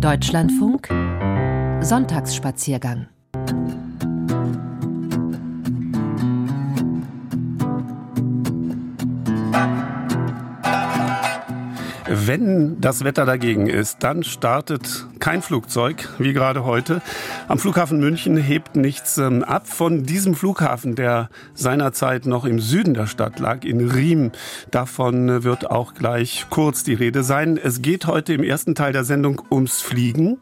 Deutschlandfunk. Sonntagsspaziergang Wenn das Wetter dagegen ist, dann startet kein Flugzeug, wie gerade heute. Am Flughafen München hebt nichts ähm, ab. Von diesem Flughafen, der seinerzeit noch im Süden der Stadt lag, in Riem, davon äh, wird auch gleich kurz die Rede sein. Es geht heute im ersten Teil der Sendung ums Fliegen,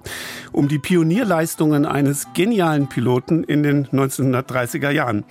um die Pionierleistungen eines genialen Piloten in den 1930er Jahren.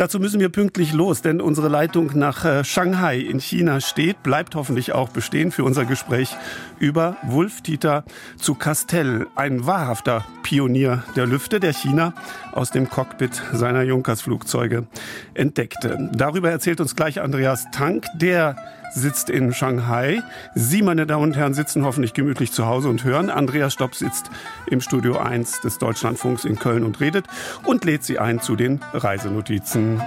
Dazu müssen wir pünktlich los, denn unsere Leitung nach äh, Shanghai in China steht, bleibt hoffentlich auch bestehen für unser Gespräch über Wulf-Dieter zu Castell, ein wahrhafter Pionier der Lüfte, der China aus dem Cockpit seiner Junkers-Flugzeuge entdeckte. Darüber erzählt uns gleich Andreas Tank, der sitzt in Shanghai. Sie, meine Damen und Herren, sitzen hoffentlich gemütlich zu Hause und hören. Andreas Stopp sitzt im Studio 1 des Deutschlandfunks in Köln und redet und lädt Sie ein zu den Reisenotizen.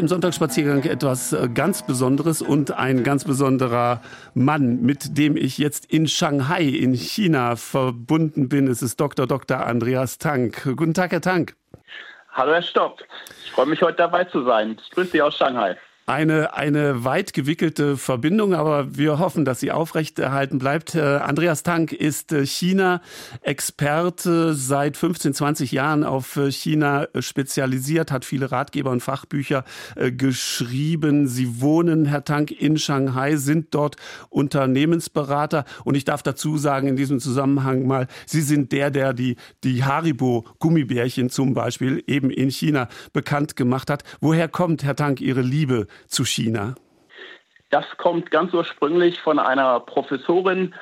Im Sonntagsspaziergang etwas äh, ganz Besonderes und ein ganz besonderer Mann, mit dem ich jetzt in Shanghai in China verbunden bin. Es ist Dr. Dr. Andreas Tank. Guten Tag, Herr Tank. Hallo, Herr Stopp. Ich freue mich, heute dabei zu sein. Ich grüße Sie aus Shanghai eine, eine weit gewickelte Verbindung, aber wir hoffen, dass sie aufrechterhalten bleibt. Äh, Andreas Tank ist äh, China-Experte, seit 15, 20 Jahren auf äh, China spezialisiert, hat viele Ratgeber und Fachbücher geschrieben. Sie wohnen, Herr Tank, in Shanghai, sind dort Unternehmensberater. Und ich darf dazu sagen, in diesem Zusammenhang mal, Sie sind der, der die, die Haribo-Gummibärchen zum Beispiel eben in China bekannt gemacht hat. Woher kommt, Herr Tank, Ihre Liebe zu China? Das kommt ganz ursprünglich von einer Professorin,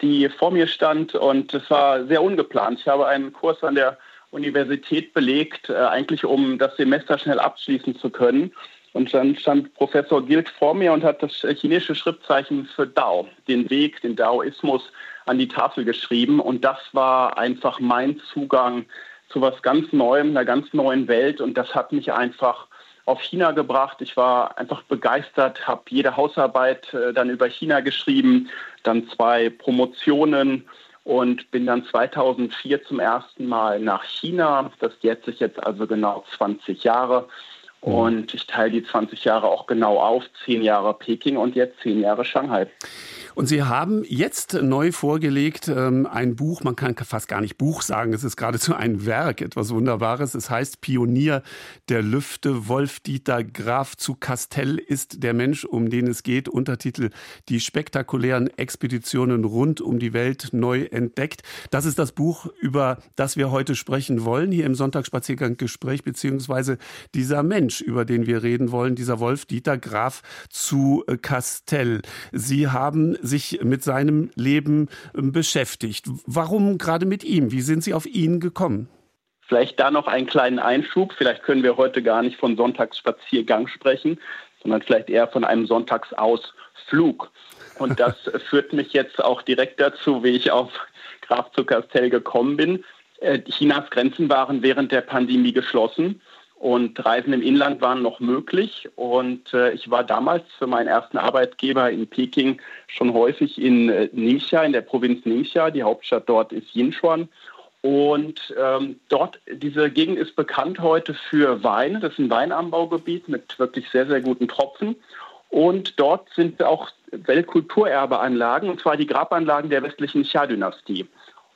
die vor mir stand und es war sehr ungeplant. Ich habe einen Kurs an der Universität belegt, äh, eigentlich um das Semester schnell abschließen zu können. Und dann stand Professor Gilt vor mir und hat das chinesische Schriftzeichen für Dao, den Weg, den Daoismus, an die Tafel geschrieben. Und das war einfach mein Zugang zu was ganz Neuem, einer ganz neuen Welt. Und das hat mich einfach auf China gebracht. Ich war einfach begeistert, habe jede Hausarbeit äh, dann über China geschrieben, dann zwei Promotionen und bin dann 2004 zum ersten Mal nach China. Das jährt sich jetzt also genau 20 Jahre. Mhm. Und ich teile die 20 Jahre auch genau auf. Zehn Jahre Peking und jetzt zehn Jahre Shanghai. Und Sie haben jetzt neu vorgelegt ähm, ein Buch, man kann fast gar nicht Buch sagen, es ist geradezu ein Werk, etwas Wunderbares. Es heißt Pionier der Lüfte. Wolf-Dieter Graf zu Castell ist der Mensch, um den es geht. Untertitel Die spektakulären Expeditionen rund um die Welt neu entdeckt. Das ist das Buch, über das wir heute sprechen wollen, hier im Sonntagsspaziergang Gespräch, beziehungsweise dieser Mensch, über den wir reden wollen, dieser Wolf-Dieter Graf zu Castell. Sie haben sich mit seinem Leben ähm, beschäftigt. Warum gerade mit ihm? Wie sind Sie auf ihn gekommen? Vielleicht da noch einen kleinen Einschub. Vielleicht können wir heute gar nicht von Sonntagsspaziergang sprechen, sondern vielleicht eher von einem Sonntagsausflug. Und das führt mich jetzt auch direkt dazu, wie ich auf Graf zu Castell gekommen bin. Äh, Chinas Grenzen waren während der Pandemie geschlossen und Reisen im Inland waren noch möglich. Und äh, ich war damals für meinen ersten Arbeitgeber in Peking schon häufig in äh, Ningxia, in der Provinz Ningxia. Die Hauptstadt dort ist Yinchuan. Und ähm, dort, diese Gegend ist bekannt heute für Wein. Das ist ein Weinanbaugebiet mit wirklich sehr, sehr guten Tropfen. Und dort sind auch Weltkulturerbeanlagen, und zwar die Grabanlagen der westlichen Xia-Dynastie.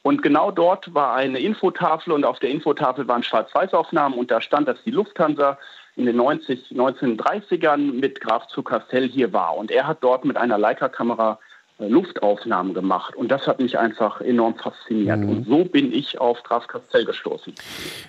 Und genau dort war eine Infotafel und auf der Infotafel waren Schwarz-Weiß-Aufnahmen und da stand, dass die Lufthansa in den 90, 1930ern mit Graf zu Castell hier war. Und er hat dort mit einer Leica-Kamera Luftaufnahmen gemacht. Und das hat mich einfach enorm fasziniert. Mhm. Und so bin ich auf Graf Castell gestoßen.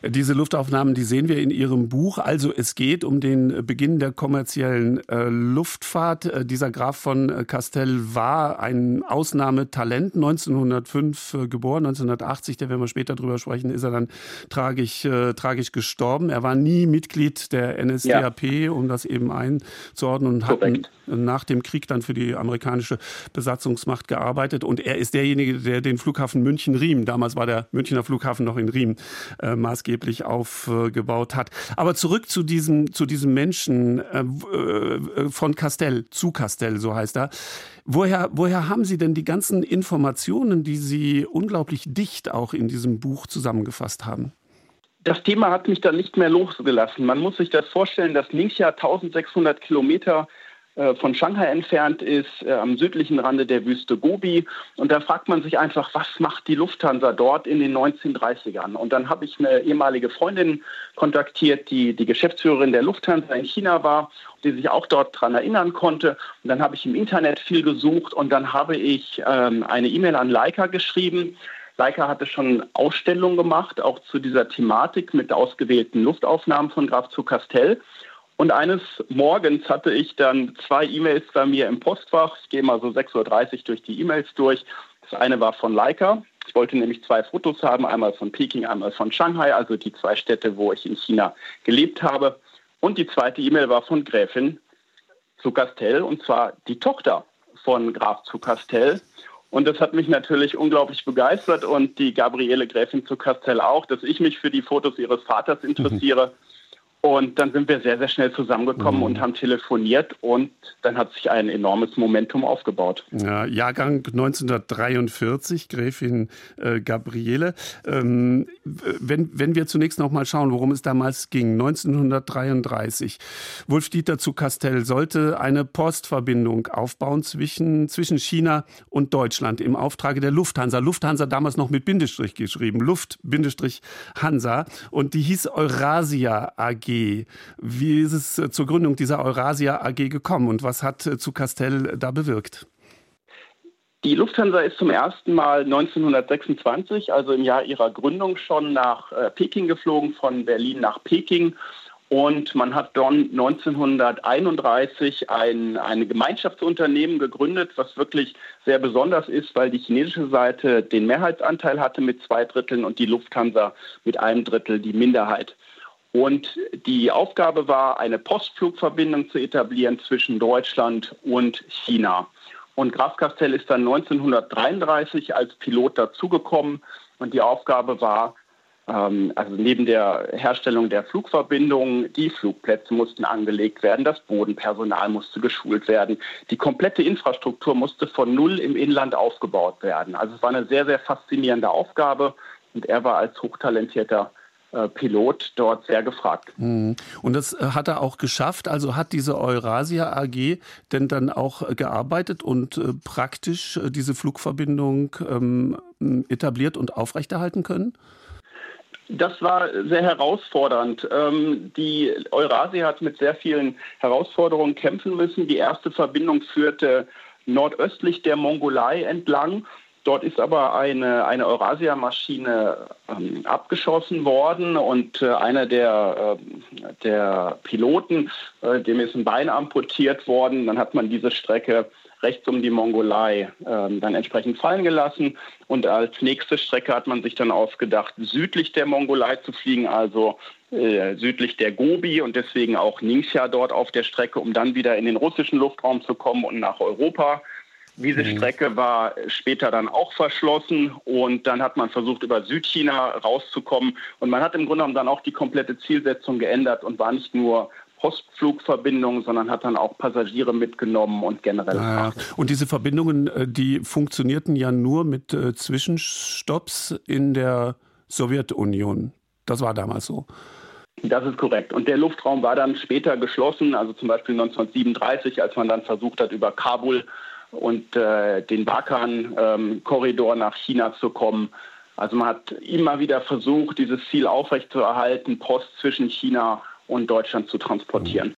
Diese Luftaufnahmen, die sehen wir in Ihrem Buch. Also es geht um den Beginn der kommerziellen äh, Luftfahrt. Äh, dieser Graf von äh, Castell war ein Ausnahmetalent, 1905 äh, geboren, 1980, da werden wir später drüber sprechen, ist er dann tragisch, äh, tragisch gestorben. Er war nie Mitglied der NSDAP, ja. um das eben einzuordnen und hat nach dem Krieg dann für die amerikanische Besatzung Besatzungsmacht gearbeitet und er ist derjenige, der den Flughafen München-Riem, damals war der Münchner Flughafen noch in Riem, äh, maßgeblich aufgebaut hat. Aber zurück zu diesem, zu diesem Menschen äh, äh, von Castell, zu Castell, so heißt er. Woher, woher haben Sie denn die ganzen Informationen, die Sie unglaublich dicht auch in diesem Buch zusammengefasst haben? das Thema hat mich dann nicht mehr losgelassen. Man muss sich das vorstellen, dass Ningxia 1600 Kilometer von Shanghai entfernt ist, äh, am südlichen Rande der Wüste Gobi. Und da fragt man sich einfach, was macht die Lufthansa dort in den 1930ern? Und dann habe ich eine ehemalige Freundin kontaktiert, die die Geschäftsführerin der Lufthansa in China war, die sich auch dort daran erinnern konnte. Und dann habe ich im Internet viel gesucht und dann habe ich ähm, eine E-Mail an Leica geschrieben. Leica hatte schon Ausstellungen gemacht, auch zu dieser Thematik mit ausgewählten Luftaufnahmen von Graf zu Castell. Und eines Morgens hatte ich dann zwei E-Mails bei mir im Postfach. Ich gehe mal so 6.30 Uhr durch die E-Mails durch. Das eine war von Leica. Ich wollte nämlich zwei Fotos haben, einmal von Peking, einmal von Shanghai, also die zwei Städte, wo ich in China gelebt habe. Und die zweite E-Mail war von Gräfin zu Castell, und zwar die Tochter von Graf zu Castell. Und das hat mich natürlich unglaublich begeistert und die Gabriele Gräfin zu Castell auch, dass ich mich für die Fotos ihres Vaters interessiere. Mhm. Und dann sind wir sehr, sehr schnell zusammengekommen mhm. und haben telefoniert und dann hat sich ein enormes Momentum aufgebaut. Ja, Jahrgang 1943, Gräfin äh, Gabriele. Ähm, wenn, wenn wir zunächst noch mal schauen, worum es damals ging, 1933. Wolf-Dieter zu Castell sollte eine Postverbindung aufbauen zwischen, zwischen China und Deutschland im Auftrage der Lufthansa. Lufthansa damals noch mit Bindestrich geschrieben, Luft-Hansa und die hieß Eurasia AG. Wie ist es äh, zur Gründung dieser Eurasia AG gekommen und was hat äh, zu Castell da bewirkt? Die Lufthansa ist zum ersten Mal 1926, also im Jahr ihrer Gründung, schon nach äh, Peking geflogen, von Berlin nach Peking. Und man hat dann 1931 ein, ein Gemeinschaftsunternehmen gegründet, was wirklich sehr besonders ist, weil die chinesische Seite den Mehrheitsanteil hatte mit zwei Dritteln und die Lufthansa mit einem Drittel die Minderheit. Und die Aufgabe war, eine Postflugverbindung zu etablieren zwischen Deutschland und China. Und Graf Castell ist dann 1933 als Pilot dazugekommen und die Aufgabe war, ähm, also neben der Herstellung der Flugverbindungen, die Flugplätze mussten angelegt werden, das Bodenpersonal musste geschult werden, die komplette Infrastruktur musste von Null im Inland aufgebaut werden. Also es war eine sehr, sehr faszinierende Aufgabe und er war als hochtalentierter Pilot dort sehr gefragt. Mhm. Und das äh, hat er auch geschafft. Also hat diese Eurasia AG denn dann auch äh, gearbeitet und praktisch diese Flugverbindung ähm, etabliert und aufrechterhalten können? Das war sehr herausfordernd. Ähm, die Eurasia hat mit sehr vielen Herausforderungen kämpfen müssen. Die erste Verbindung führte nordöstlich der Mongolei entlang Dort ist aber eine, eine Eurasia-Maschine ähm, abgeschossen worden und äh, einer der, äh, der Piloten, äh, dem ist ein Bein amputiert worden. Dann hat man diese Strecke rechts um die Mongolei ähm, dann entsprechend fallen gelassen. Und als nächste Strecke hat man sich dann ausgedacht, südlich der Mongolei zu fliegen, also äh, südlich der Gobi und deswegen auch Ningxia dort auf der Strecke, um dann wieder in den russischen Luftraum zu kommen und nach Europa. Diese mhm. Strecke war später dann auch verschlossen und dann hat man versucht, über Südchina rauszukommen. Und man hat im Grunde genommen dann auch die komplette Zielsetzung geändert und war nicht nur Postflugverbindungen, sondern hat dann auch Passagiere mitgenommen und generell. Ja, und diese Verbindungen, äh, die funktionierten ja nur mit äh, Zwischenstopps in der Sowjetunion. Das war damals so. Das ist korrekt. Und der Luftraum war dann später geschlossen, also zum Beispiel 1937, als man dann versucht hat, über Kabul und äh, den Bakan-Korridor ähm, nach China zu kommen. Also man hat immer wieder versucht, dieses Ziel aufrechtzuerhalten, Post zwischen China und Deutschland zu transportieren.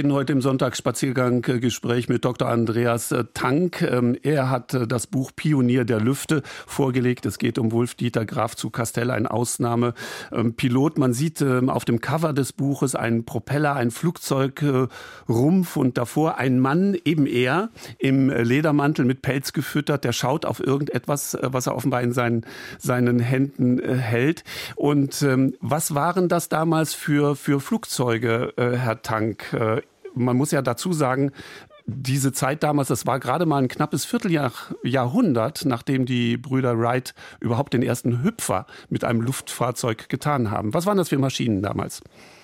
Reden heute im Sonntagsspaziergang-Gespräch mit Dr. Andreas äh, Tank. Ähm, er hat äh, das Buch Pionier der Lüfte vorgelegt. Es geht um Wolf-Dieter Graf zu Castell, ein Ausnahmepilot. Man sieht ähm, auf dem Cover des Buches einen Propeller, ein Flugzeugrumpf und davor ein Mann, eben er, im Ledermantel mit Pelz gefüttert, der schaut auf irgendetwas, äh, was er offenbar in seinen, seinen Händen hält. Und ähm, was waren das damals für, für Flugzeuge, Herr Tank? Man muss ja dazu sagen, diese Zeit damals, das war gerade mal ein knappes Vierteljahrhundert, nachdem die Brüder Wright überhaupt den ersten Hüpfer mit einem Luftfahrzeug getan haben. Was waren das für Maschinen damals?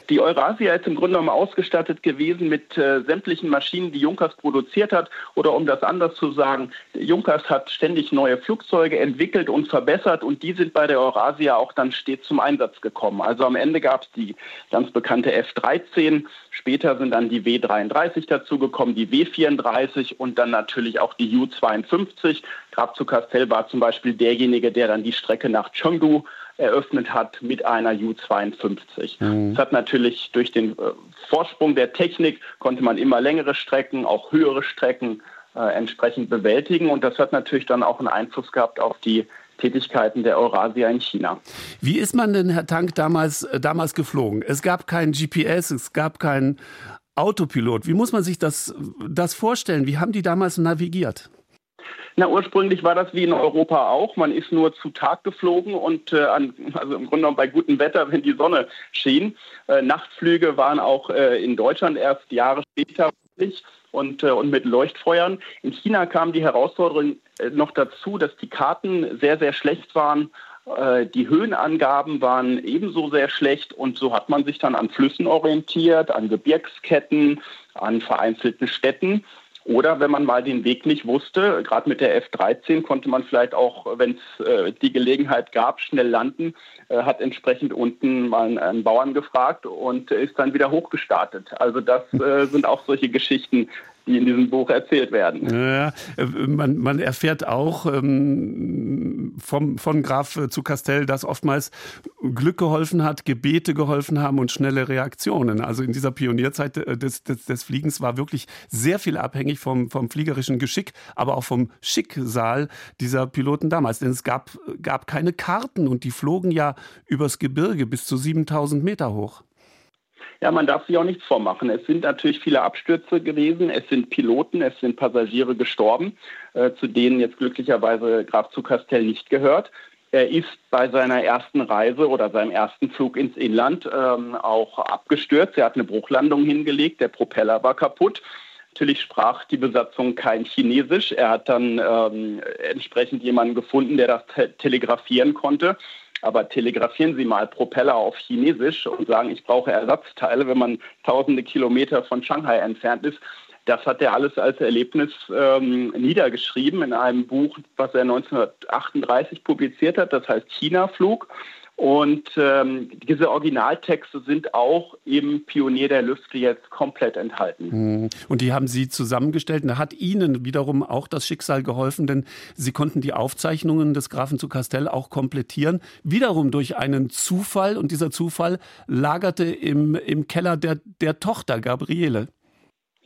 Die Eurasia ist im Grunde genommen ausgestattet gewesen mit äh, sämtlichen Maschinen, die Junkers produziert hat. Oder um das anders zu sagen, Junkers hat ständig neue Flugzeuge entwickelt und verbessert und die sind bei der Eurasia auch dann stets zum Einsatz gekommen. Also am Ende gab es die ganz bekannte F-13, später sind dann die W-33 dazugekommen, die W-34 und dann natürlich auch die U-52. Graf zu Castell war zum Beispiel derjenige, der dann die Strecke nach Chengdu eröffnet hat mit einer U-52. Mhm. Das hat natürlich durch den äh, Vorsprung der Technik konnte man immer längere Strecken, auch höhere Strecken äh, entsprechend bewältigen und das hat natürlich dann auch einen Einfluss gehabt auf die Tätigkeiten der Eurasia in China. Wie ist man denn, Herr Tank, damals, äh, damals geflogen? Es gab kein GPS, es gab keinen Autopilot. Wie muss man sich das, das vorstellen? Wie haben die damals navigiert? Na, ursprünglich war das wie in Europa auch. Man ist nur zu Tag geflogen und äh, an, also im Grunde genommen bei gutem Wetter, wenn die Sonne schien. Äh, Nachtflüge waren auch äh, in Deutschland erst Jahre später und, äh, und mit Leuchtfeuern. In China kam die Herausforderung äh, noch dazu, dass die Karten sehr, sehr schlecht waren. Äh, die Höhenangaben waren ebenso sehr schlecht und so hat man sich dann an Flüssen orientiert, an Gebirgsketten, an vereinzelten Städten oder wenn man mal den Weg nicht wusste, gerade mit der F-13 konnte man vielleicht auch, wenn es äh, die Gelegenheit gab, schnell landen, äh, hat entsprechend unten mal einen Bauern gefragt und ist dann wieder hochgestartet. Also das äh, sind auch solche Geschichten, die in diesem Buch erzählt werden. Ja, äh, man, man erfährt auch ähm, vom, von Graf zu Castell, dass oftmals Glück geholfen hat, Gebete geholfen haben und schnelle Reaktionen. Also in dieser Pionierzeit äh, des, des, des Fliegens war wirklich sehr viel abhängig vom, vom fliegerischen Geschick, aber auch vom Schicksal dieser Piloten damals. Denn es gab, gab keine Karten und die flogen ja übers Gebirge bis zu 7000 Meter hoch. Ja, man darf sich auch nichts vormachen. Es sind natürlich viele Abstürze gewesen, es sind Piloten, es sind Passagiere gestorben, äh, zu denen jetzt glücklicherweise Graf zu Castell nicht gehört. Er ist bei seiner ersten Reise oder seinem ersten Flug ins Inland ähm, auch abgestürzt. Er hat eine Bruchlandung hingelegt, der Propeller war kaputt. Natürlich sprach die Besatzung kein Chinesisch. Er hat dann ähm, entsprechend jemanden gefunden, der das te telegrafieren konnte. Aber telegrafieren Sie mal Propeller auf Chinesisch und sagen, ich brauche Ersatzteile, wenn man tausende Kilometer von Shanghai entfernt ist. Das hat er alles als Erlebnis ähm, niedergeschrieben in einem Buch, was er 1938 publiziert hat, das heißt China-Flug. Und ähm, diese Originaltexte sind auch im Pionier der Lüfte jetzt komplett enthalten. Hm. Und die haben Sie zusammengestellt. Und da hat Ihnen wiederum auch das Schicksal geholfen, denn Sie konnten die Aufzeichnungen des Grafen zu Castell auch komplettieren. Wiederum durch einen Zufall. Und dieser Zufall lagerte im, im Keller der, der Tochter Gabriele.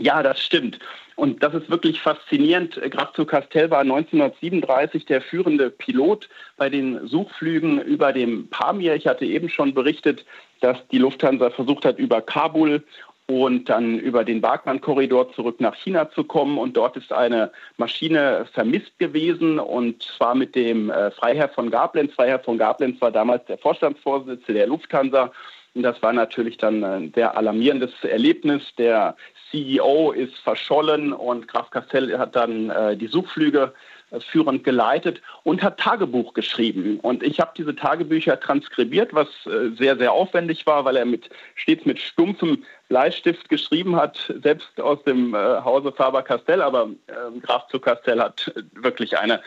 Ja, das stimmt. Und das ist wirklich faszinierend. Graf zu Castell war 1937 der führende Pilot bei den Suchflügen über dem Pamir. Ich hatte eben schon berichtet, dass die Lufthansa versucht hat, über Kabul und dann über den Barkman-Korridor zurück nach China zu kommen. Und dort ist eine Maschine vermisst gewesen und zwar mit dem äh, Freiherr von Gablenz. Freiherr von Gablenz war damals der Vorstandsvorsitzende der Lufthansa. Und das war natürlich dann ein sehr alarmierendes Erlebnis. Der CEO ist verschollen und Graf Castell hat dann äh, die Suchflüge äh, führend geleitet und hat Tagebuch geschrieben. Und ich habe diese Tagebücher transkribiert, was äh, sehr, sehr aufwendig war, weil er mit, stets mit stumpfem Bleistift geschrieben hat, selbst aus dem äh, Hause Faber-Castell. Aber ähm, Graf zu Castell hat wirklich eine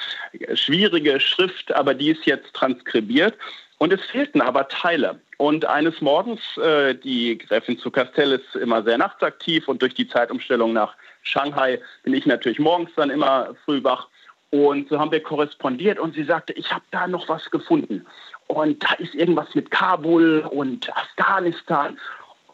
schwierige Schrift, aber die ist jetzt transkribiert. Und es fehlten aber Teile. Und eines Morgens, äh, die Gräfin zu Castell ist immer sehr nachtaktiv und durch die Zeitumstellung nach Shanghai bin ich natürlich morgens dann immer früh wach. Und so haben wir korrespondiert und sie sagte, ich habe da noch was gefunden. Und da ist irgendwas mit Kabul und Afghanistan.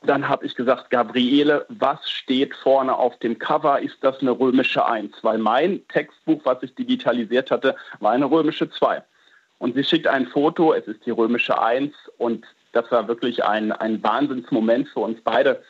Dann habe ich gesagt, Gabriele, was steht vorne auf dem Cover? Ist das eine römische Eins? Weil mein Textbuch, was ich digitalisiert hatte, war eine römische Zwei. Und sie schickt ein Foto, es ist die römische Eins. Und das war wirklich ein, ein Wahnsinnsmoment für uns beide,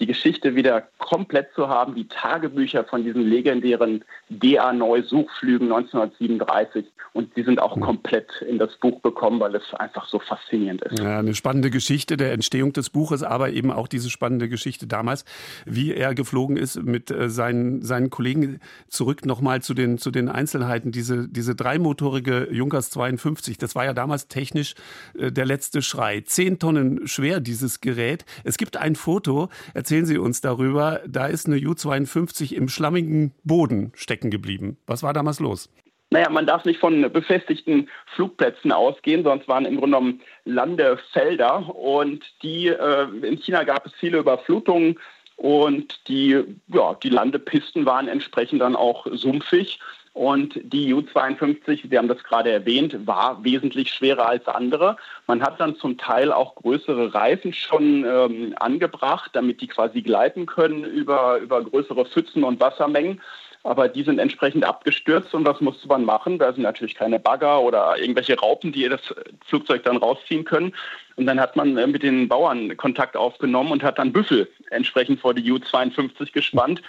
die Geschichte wieder komplett zu haben, die Tagebücher von diesen legendären DA-Neu-Suchflügen 1937. Und die sind auch komplett in das Buch bekommen, weil es einfach so faszinierend ist. Ja, eine spannende Geschichte der Entstehung des Buches, aber eben auch diese spannende Geschichte damals, wie er geflogen ist mit äh, seinen, seinen Kollegen. Zurück nochmal zu den, zu den Einzelheiten. Diese, diese dreimotorige Junkers 52, das war ja damals technisch äh, der letzte Schrei. Zehn Tonnen schwer, dieses Gerät. Es gibt ein Foto, erzählen Sie uns darüber, da ist eine Ju-52 im schlammigen Boden stecken geblieben. Was war damals los? Naja, man darf nicht von befestigten Flugplätzen ausgehen, sonst waren im Grunde genommen Landefelder. Und die, äh, in China gab es viele Überflutungen und die, ja, die Landepisten waren entsprechend dann auch sumpfig. Und die U-52, Sie haben das gerade erwähnt, war wesentlich schwerer als andere. Man hat dann zum Teil auch größere Reifen schon ähm, angebracht, damit die quasi gleiten können über, über größere Pfützen und Wassermengen. Aber die sind entsprechend abgestürzt und was musste man machen? Da sind natürlich keine Bagger oder irgendwelche Raupen, die das Flugzeug dann rausziehen können. Und dann hat man äh, mit den Bauern Kontakt aufgenommen und hat dann Büffel entsprechend vor die U-52 gespannt.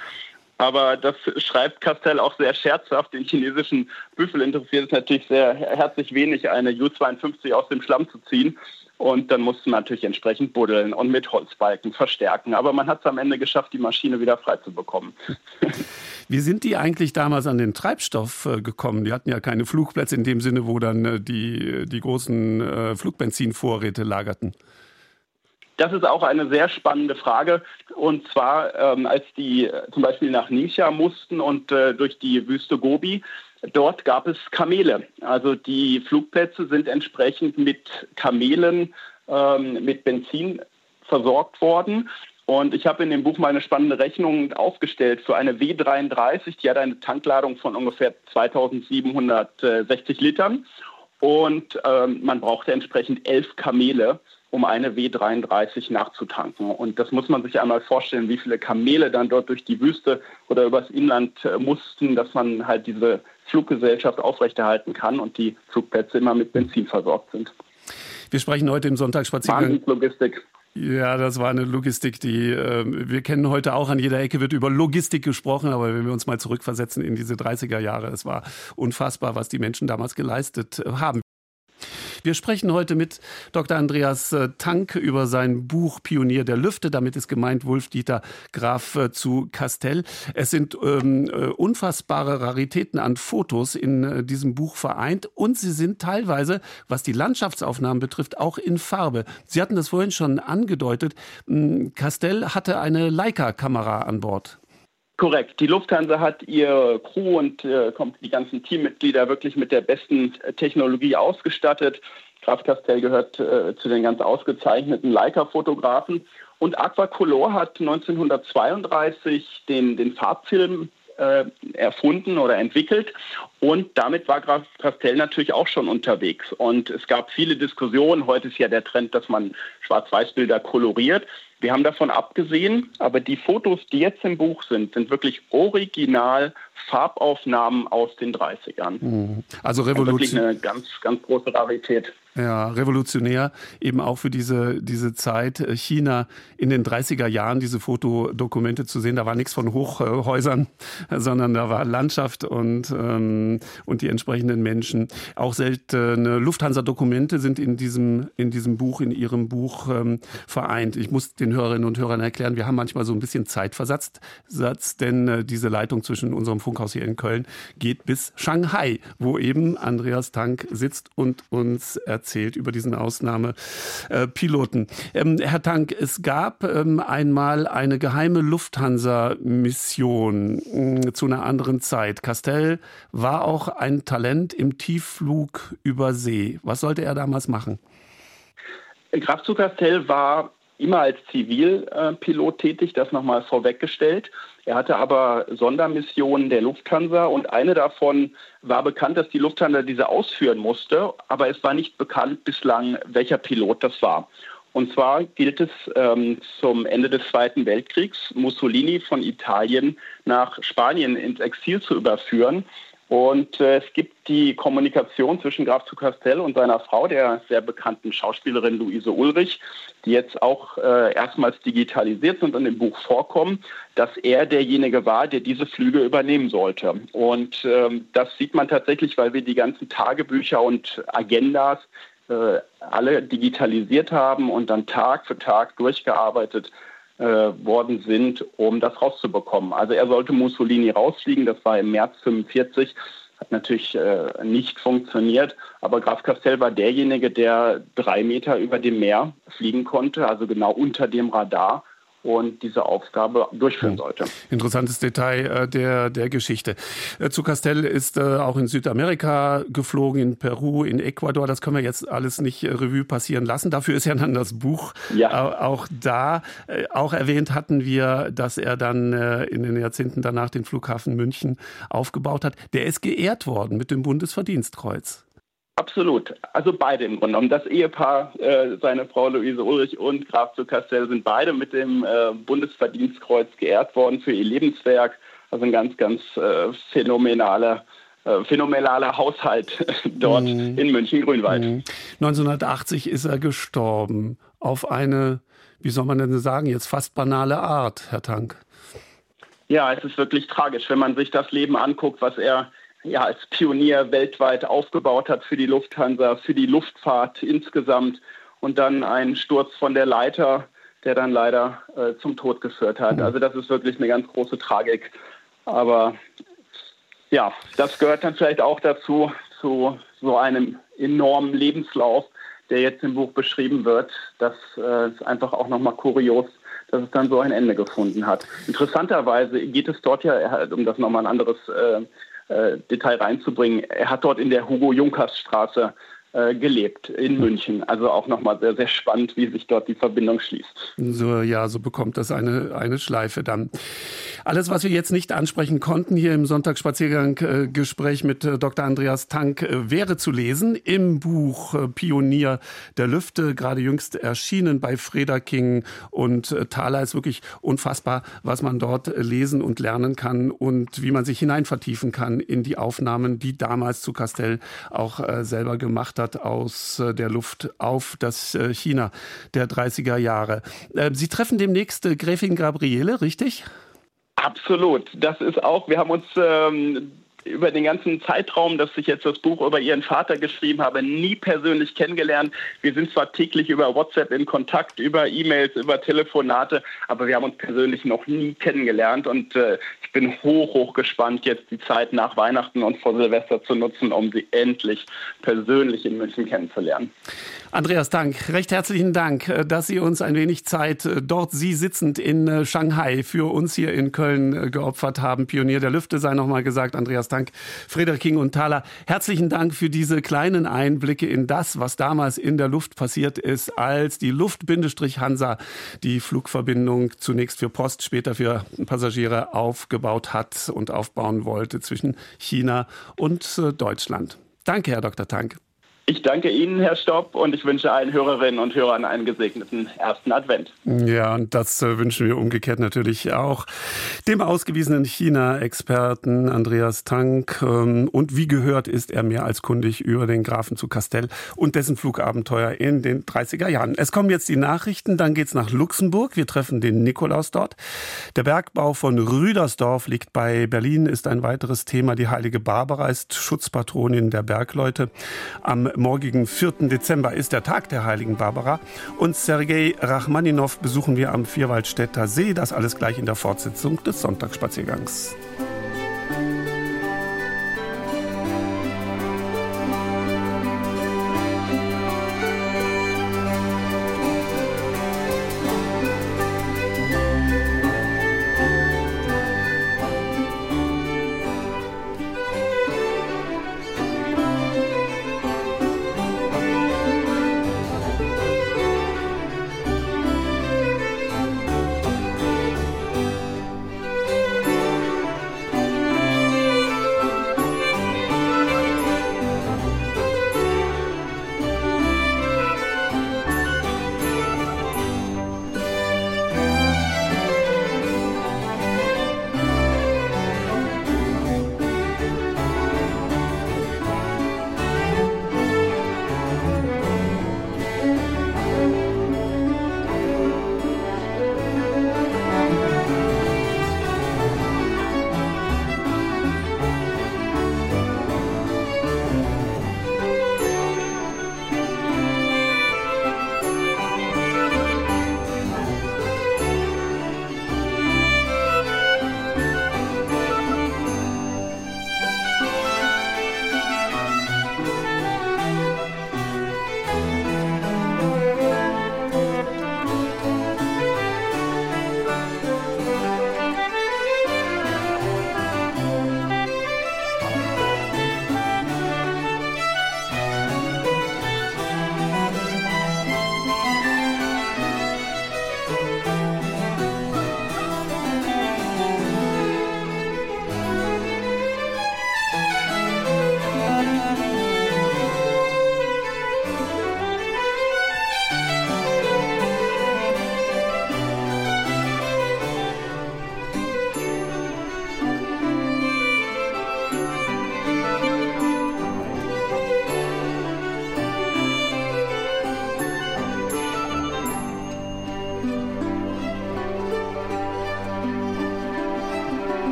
Aber das schreibt Castell auch sehr scherzhaft. Den chinesischen Büffel interessiert es natürlich sehr herzlich wenig, eine U-52 aus dem Schlamm zu ziehen. Und dann musste man natürlich entsprechend buddeln und mit Holzbalken verstärken. Aber man hat es am Ende geschafft, die Maschine wieder frei zu bekommen. Wie sind die eigentlich damals an den Treibstoff äh, gekommen? Die hatten ja keine Flugplätze in dem Sinne, wo dann äh, die, die großen äh, Flugbenzinvorräte lagerten. Das ist auch eine sehr spannende Frage. Und zwar, ähm, als die zum Beispiel nach Ningxia mussten und äh, durch die Wüste Gobi, Dort gab es Kamele. Also die Flugplätze sind entsprechend mit Kamelen, ähm, mit Benzin versorgt worden. Und ich habe in dem Buch mal eine spannende Rechnung aufgestellt für eine W33. Die hat eine Tankladung von ungefähr 2760 Litern. Und ähm, man brauchte entsprechend elf Kamele um eine W33 nachzutanken. Und das muss man sich einmal vorstellen, wie viele Kamele dann dort durch die Wüste oder übers Inland äh, mussten, dass man halt diese Fluggesellschaft aufrechterhalten kann und die Flugplätze immer mit Benzin versorgt sind. Wir sprechen heute im Sonntagsspaziergang. Logistik. Ja, das war eine Logistik, die äh, wir kennen heute auch. An jeder Ecke wird über Logistik gesprochen, aber wenn wir uns mal zurückversetzen in diese 30er Jahre, es war unfassbar, was die Menschen damals geleistet haben. Wir sprechen heute mit Dr. Andreas äh, Tank über sein Buch Pionier der Lüfte. Damit ist gemeint Wolf-Dieter Graf äh, zu Castell. Es sind ähm, äh, unfassbare Raritäten an Fotos in diesem Buch vereint und sie sind teilweise, was die Landschaftsaufnahmen betrifft, auch in Farbe. Sie hatten das vorhin schon angedeutet. Castell hatte eine Leica-Kamera an Bord. Korrekt. Die Lufthansa hat ihr Crew und äh, die ganzen Teammitglieder wirklich mit der besten Technologie ausgestattet. Graf Castell gehört äh, zu den ganz ausgezeichneten Leica-Fotografen. Und Aquacolor hat 1932 den, den Farbfilm äh, erfunden oder entwickelt. Und damit war Graf Castell natürlich auch schon unterwegs. Und es gab viele Diskussionen. Heute ist ja der Trend, dass man Schwarz-Weiß-Bilder koloriert. Wir haben davon abgesehen, aber die Fotos, die jetzt im Buch sind, sind wirklich original Farbaufnahmen aus den 30ern. Mhm. Also Revolution. Wirklich eine ganz, ganz große Rarität. Ja, revolutionär eben auch für diese, diese Zeit. Äh, China in den 30er Jahren diese Fotodokumente zu sehen. Da war nichts von Hochhäusern, sondern da war Landschaft und, ähm, und die entsprechenden Menschen. Auch seltene Lufthansa-Dokumente sind in diesem, in diesem Buch, in Ihrem Buch ähm, vereint. Ich muss den Hörerinnen und Hörern erklären, wir haben manchmal so ein bisschen Zeitversatz, denn äh, diese Leitung zwischen unserem Funkhaus hier in Köln geht bis Shanghai, wo eben Andreas Tank sitzt und uns erzählt, erzählt über diesen Ausnahmepiloten. Ähm, Herr Tank, es gab ähm, einmal eine geheime Lufthansa-Mission äh, zu einer anderen Zeit. Castell war auch ein Talent im Tiefflug über See. Was sollte er damals machen? Graf zu Castell war immer als Zivilpilot tätig, das nochmal vorweggestellt. Er hatte aber Sondermissionen der Lufthansa und eine davon war bekannt, dass die Lufthansa diese ausführen musste, aber es war nicht bekannt bislang, welcher Pilot das war. Und zwar gilt es ähm, zum Ende des Zweiten Weltkriegs, Mussolini von Italien nach Spanien ins Exil zu überführen. Und äh, es gibt die Kommunikation zwischen Graf zu Castell und seiner Frau, der sehr bekannten Schauspielerin Luise Ulrich, die jetzt auch äh, erstmals digitalisiert sind und im Buch vorkommen, dass er derjenige war, der diese Flüge übernehmen sollte. Und ähm, das sieht man tatsächlich, weil wir die ganzen Tagebücher und Agendas äh, alle digitalisiert haben und dann Tag für Tag durchgearbeitet äh, worden sind, um das rauszubekommen. Also er sollte Mussolini rausfliegen, das war im März 45, hat natürlich äh, nicht funktioniert, aber Graf Castell war derjenige, der drei Meter über dem Meer fliegen konnte, also genau unter dem Radar und diese Aufgabe durchführen hm. sollte. Interessantes Detail äh, der, der Geschichte. Äh, zu Castell ist äh, auch in Südamerika geflogen, in Peru, in Ecuador. Das können wir jetzt alles nicht Revue passieren lassen. Dafür ist ja dann das Buch ja. auch da. Auch erwähnt hatten wir, dass er dann in den Jahrzehnten danach den Flughafen München aufgebaut hat. Der ist geehrt worden mit dem Bundesverdienstkreuz. Absolut. Also beide im Grunde genommen. Das Ehepaar, äh, seine Frau Luise Ulrich und Graf zu Castell sind beide mit dem äh, Bundesverdienstkreuz geehrt worden für ihr Lebenswerk. Also ein ganz, ganz äh, phänomenaler äh, phänomenaler Haushalt dort mhm. in München-Grünwald. Mhm. 1980 ist er gestorben. Auf eine, wie soll man denn sagen, jetzt fast banale Art, Herr Tank. Ja, es ist wirklich tragisch, wenn man sich das Leben anguckt, was er ja, als Pionier weltweit aufgebaut hat für die Lufthansa, für die Luftfahrt insgesamt und dann ein Sturz von der Leiter, der dann leider äh, zum Tod geführt hat. Also das ist wirklich eine ganz große Tragik. Aber ja, das gehört dann vielleicht auch dazu, zu so einem enormen Lebenslauf, der jetzt im Buch beschrieben wird. Das äh, ist einfach auch nochmal kurios, dass es dann so ein Ende gefunden hat. Interessanterweise geht es dort ja, um das nochmal ein anderes äh, äh, Detail reinzubringen. Er hat dort in der Hugo-Junkers-Straße äh, gelebt in München. Also auch nochmal sehr, sehr spannend, wie sich dort die Verbindung schließt. So, ja, so bekommt das eine, eine Schleife dann. Alles, was wir jetzt nicht ansprechen konnten hier im Sonntagsspaziergang-Gespräch mit äh, Dr. Andreas Tank, äh, wäre zu lesen im Buch äh, Pionier der Lüfte, gerade jüngst erschienen bei Freda King und Thaler. Ist wirklich unfassbar, was man dort lesen und lernen kann und wie man sich hineinvertiefen kann in die Aufnahmen, die damals zu Castell auch selber gemacht hat aus der Luft auf das China der 30er Jahre. Sie treffen demnächst Gräfin Gabriele, richtig? Absolut. Das ist auch, wir haben uns ähm, über den ganzen Zeitraum, dass ich jetzt das Buch über ihren Vater geschrieben habe, nie persönlich kennengelernt. Wir sind zwar täglich über WhatsApp in Kontakt, über E-Mails, über Telefonate, aber wir haben uns persönlich noch nie kennengelernt und äh, ich bin hoch, hoch gespannt, jetzt die Zeit nach Weihnachten und vor Silvester zu nutzen, um sie endlich persönlich in München kennenzulernen. Andreas Dank, recht herzlichen Dank, äh, dass Sie uns ein wenig Zeit äh, dort Sie sitzend in äh, Shanghai für uns hier in Köln geopfert haben. Pionier der Lüfte sei noch mal gesagt. Andreas Dank, Friederik King und Thaler. Herzlichen Dank für diese kleinen Einblicke in das, was damals in der Luft passiert ist, als die Luft-Hansa die Flugverbindung zunächst für Post, später für Passagiere aufgebaut hat und aufbauen wollte zwischen China und Deutschland. Danke, Herr Dr. Tank. Ich danke Ihnen, Herr Stopp, und ich wünsche allen Hörerinnen und Hörern einen gesegneten ersten Advent. Ja, und das äh, wünschen wir umgekehrt natürlich auch dem ausgewiesenen China-Experten Andreas Tank. Ähm, und wie gehört, ist er mehr als kundig über den Grafen zu Castell und dessen Flugabenteuer in den 30er Jahren. Es kommen jetzt die Nachrichten, dann geht's nach Luxemburg. Wir treffen den Nikolaus dort. Der Bergbau von Rüdersdorf liegt bei Berlin, ist ein weiteres Thema. Die heilige Barbara ist Schutzpatronin der Bergleute. Am morgigen 4. Dezember ist der Tag der heiligen Barbara und Sergei Rachmaninow besuchen wir am Vierwaldstätter See. Das alles gleich in der Fortsetzung des Sonntagsspaziergangs.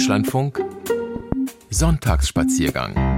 Deutschlandfunk Sonntagsspaziergang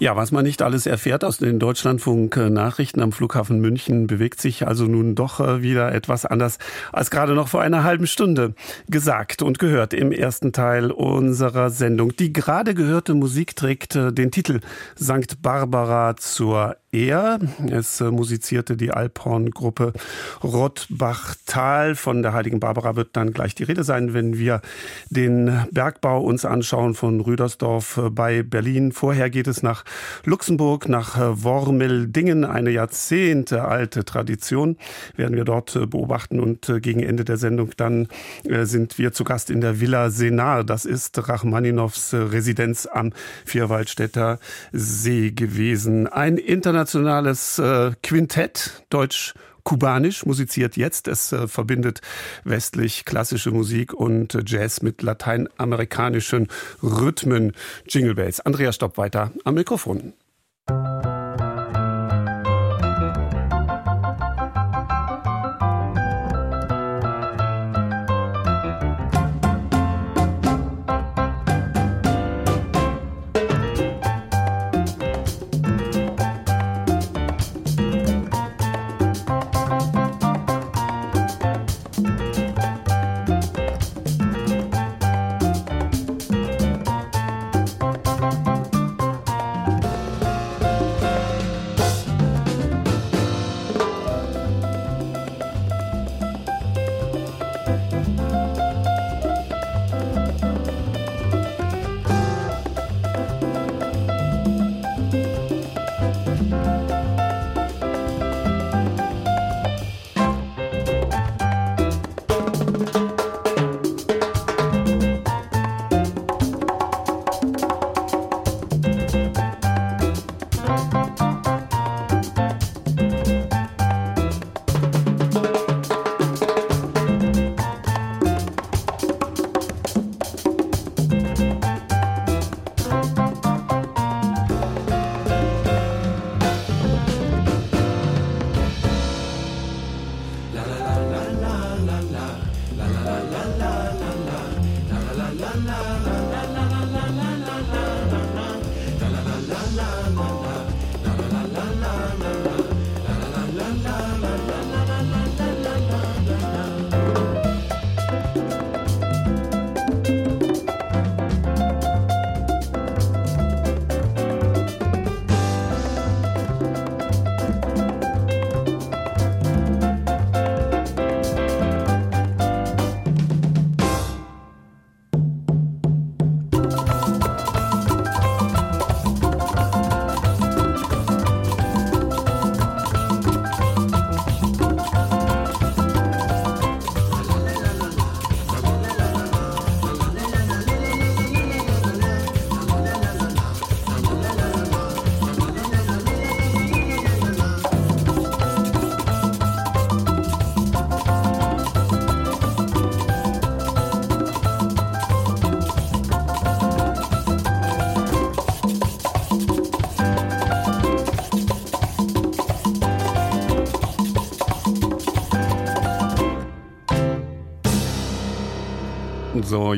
Ja, was man nicht alles erfährt aus den Deutschlandfunk-Nachrichten am Flughafen München, bewegt sich also nun doch äh, wieder etwas anders als gerade noch vor einer halben Stunde gesagt und gehört im ersten Teil unserer Sendung. Die gerade gehörte Musik trägt äh, den Titel Sankt Barbara zur er. Es äh, musizierte die Alphorn-Gruppe Rottbach-Tal. Von der Heiligen Barbara wird dann gleich die Rede sein, wenn wir den Bergbau uns anschauen von Rüdersdorf bei Berlin. Vorher geht es nach Luxemburg, nach äh, Wormeldingen, eine Jahrzehnte alte Tradition werden wir dort beobachten und gegen Ende der Sendung dann sind wir zu Gast in der Villa Senar. Das ist Rachmaninows Residenz am Vierwaldstätter See gewesen. Ein internationales äh, Quintett, deutsch kubanisch musiziert jetzt. Es äh, verbindet westlich klassische Musik und äh, Jazz mit lateinamerikanischen Rhythmen. Jingle Bells. Andrea Stopp weiter am Mikrofon.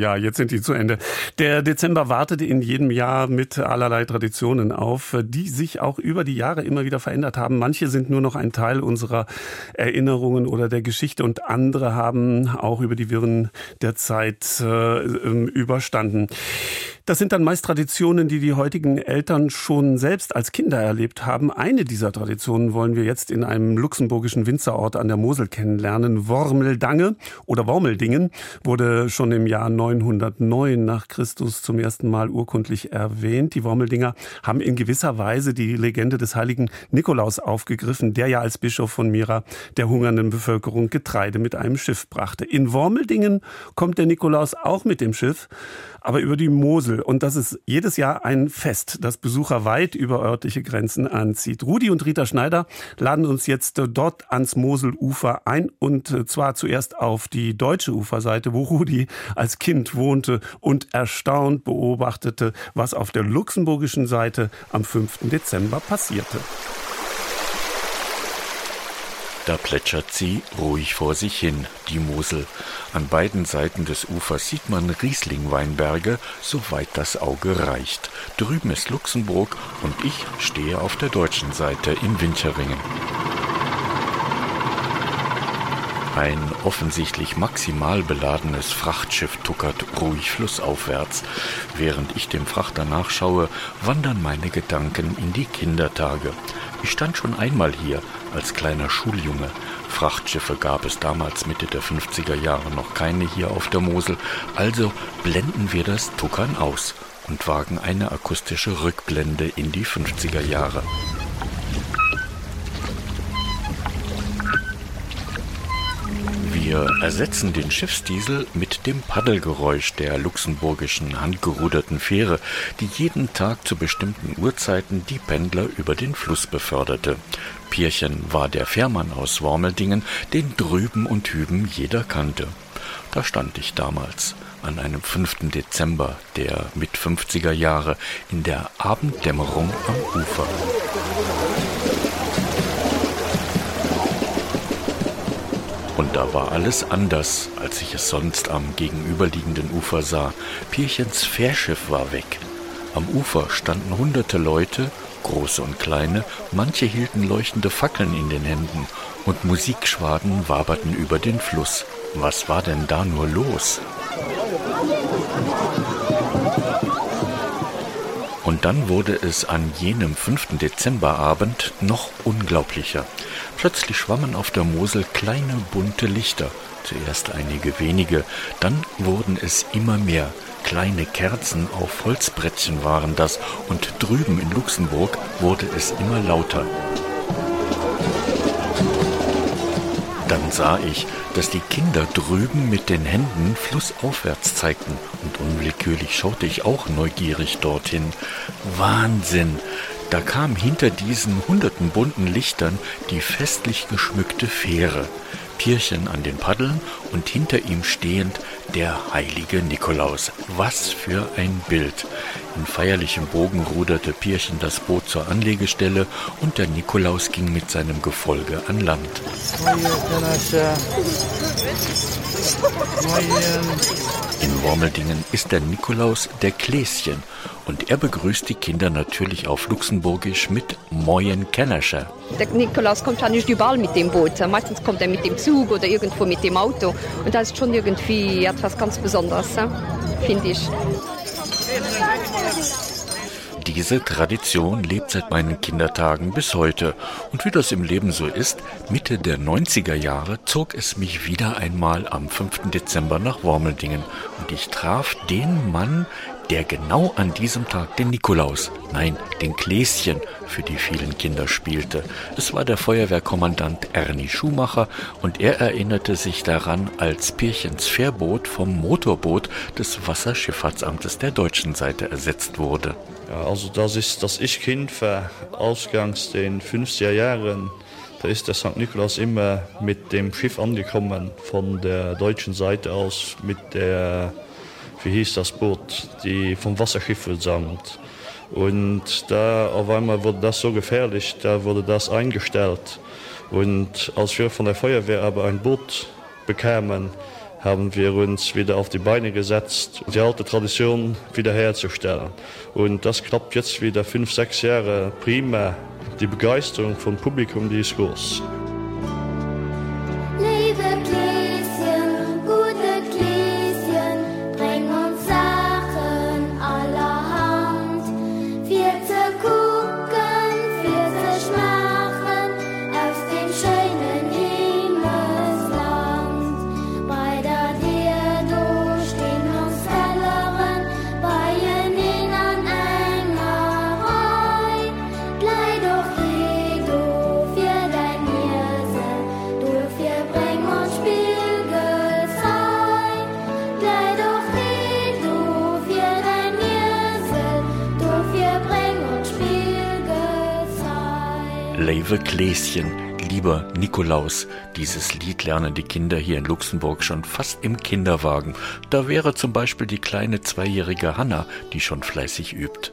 Ja, jetzt sind die zu Ende. Der Dezember wartete in jedem Jahr mit allerlei Traditionen auf, die sich auch über die Jahre immer wieder verändert haben. Manche sind nur noch ein Teil unserer Erinnerungen oder der Geschichte und andere haben auch über die Wirren der Zeit äh, ähm, überstanden. Das sind dann meist Traditionen, die die heutigen Eltern schon selbst als Kinder erlebt haben. Eine dieser Traditionen wollen wir jetzt in einem luxemburgischen Winzerort an der Mosel kennenlernen. Wormeldange oder Wormeldingen wurde schon im Jahr 909 nach Christus zum ersten Mal urkundlich erwähnt. Die Wormeldinger haben in gewisser Weise die Legende des heiligen Nikolaus aufgegriffen, der ja als Bischof von Mira der hungernden Bevölkerung Getreide mit einem Schiff brachte. In Wormeldingen kommt der Nikolaus auch mit dem Schiff aber über die Mosel. Und das ist jedes Jahr ein Fest, das Besucher weit über örtliche Grenzen anzieht. Rudi und Rita Schneider laden uns jetzt dort ans Moselufer ein und zwar zuerst auf die deutsche Uferseite, wo Rudi als Kind wohnte und erstaunt beobachtete, was auf der luxemburgischen Seite am 5. Dezember passierte. Da plätschert sie ruhig vor sich hin, die Mosel. An beiden Seiten des Ufers sieht man Rieslingweinberge, soweit das Auge reicht. Drüben ist Luxemburg und ich stehe auf der deutschen Seite in Wincheringen. Ein offensichtlich maximal beladenes Frachtschiff tuckert ruhig flussaufwärts. Während ich dem Frachter nachschaue, wandern meine Gedanken in die Kindertage. Ich stand schon einmal hier als kleiner Schuljunge. Frachtschiffe gab es damals Mitte der 50er Jahre noch keine hier auf der Mosel, also blenden wir das Tuckern aus und wagen eine akustische Rückblende in die 50er Jahre. Wir ersetzen den Schiffsdiesel mit dem Paddelgeräusch der luxemburgischen handgeruderten Fähre, die jeden Tag zu bestimmten Uhrzeiten die Pendler über den Fluss beförderte. Pierchen war der Fährmann aus Wormeldingen, den drüben und hüben jeder kannte. Da stand ich damals an einem 5. Dezember der mit 50er Jahre in der Abenddämmerung am Ufer. Und da war alles anders, als ich es sonst am gegenüberliegenden Ufer sah. Pierchens Fährschiff war weg. Am Ufer standen hunderte Leute, große und kleine, manche hielten leuchtende Fackeln in den Händen, und Musikschwaden waberten über den Fluss. Was war denn da nur los? Und dann wurde es an jenem 5. Dezemberabend noch unglaublicher. Plötzlich schwammen auf der Mosel kleine bunte Lichter. Zuerst einige wenige, dann wurden es immer mehr. Kleine Kerzen auf Holzbrettchen waren das, und drüben in Luxemburg wurde es immer lauter. Dann sah ich, dass die Kinder drüben mit den Händen flussaufwärts zeigten, und unwillkürlich schaute ich auch neugierig dorthin. Wahnsinn! Da kam hinter diesen hunderten bunten Lichtern die festlich geschmückte Fähre. Pierchen an den Paddeln und hinter ihm stehend der heilige Nikolaus. Was für ein Bild! In feierlichem Bogen ruderte Pierchen das Boot zur Anlegestelle und der Nikolaus ging mit seinem Gefolge an Land. In Wormeldingen ist der Nikolaus der Kläschen und er begrüßt die Kinder natürlich auf Luxemburgisch mit Moyen Kennersche. Der Nikolaus kommt ja nicht überall mit dem Boot. Meistens kommt er mit dem Zug oder irgendwo mit dem Auto. Und das ist schon irgendwie etwas ganz Besonderes, finde ich. Diese Tradition lebt seit meinen Kindertagen bis heute. Und wie das im Leben so ist, Mitte der 90er Jahre zog es mich wieder einmal am 5. Dezember nach Wormeldingen. Und ich traf den Mann, der genau an diesem Tag den Nikolaus, nein, den Gläschen für die vielen Kinder spielte. Es war der Feuerwehrkommandant Ernie Schumacher und er erinnerte sich daran, als Pirchens Fährboot vom Motorboot des Wasserschifffahrtsamtes der deutschen Seite ersetzt wurde. Ja, also das ist das ich Kind war ausgangs den 50er Jahren. Da ist der St. Nikolaus immer mit dem Schiff angekommen von der deutschen Seite aus mit der wie hieß das Boot, die vom Wasserschiffe sammelt. Und da auf einmal wurde das so gefährlich, da wurde das eingestellt. Und als wir von der Feuerwehr aber ein Boot bekämen, haben wir uns wieder auf die Beine gesetzt, die alte Tradition wiederherzustellen. Und das klappt jetzt wieder fünf, sechs Jahre prima. Die Begeisterung vom Publikum die ist groß. Nikolaus, dieses Lied lernen die Kinder hier in Luxemburg schon fast im Kinderwagen. Da wäre zum Beispiel die kleine zweijährige Hanna, die schon fleißig übt.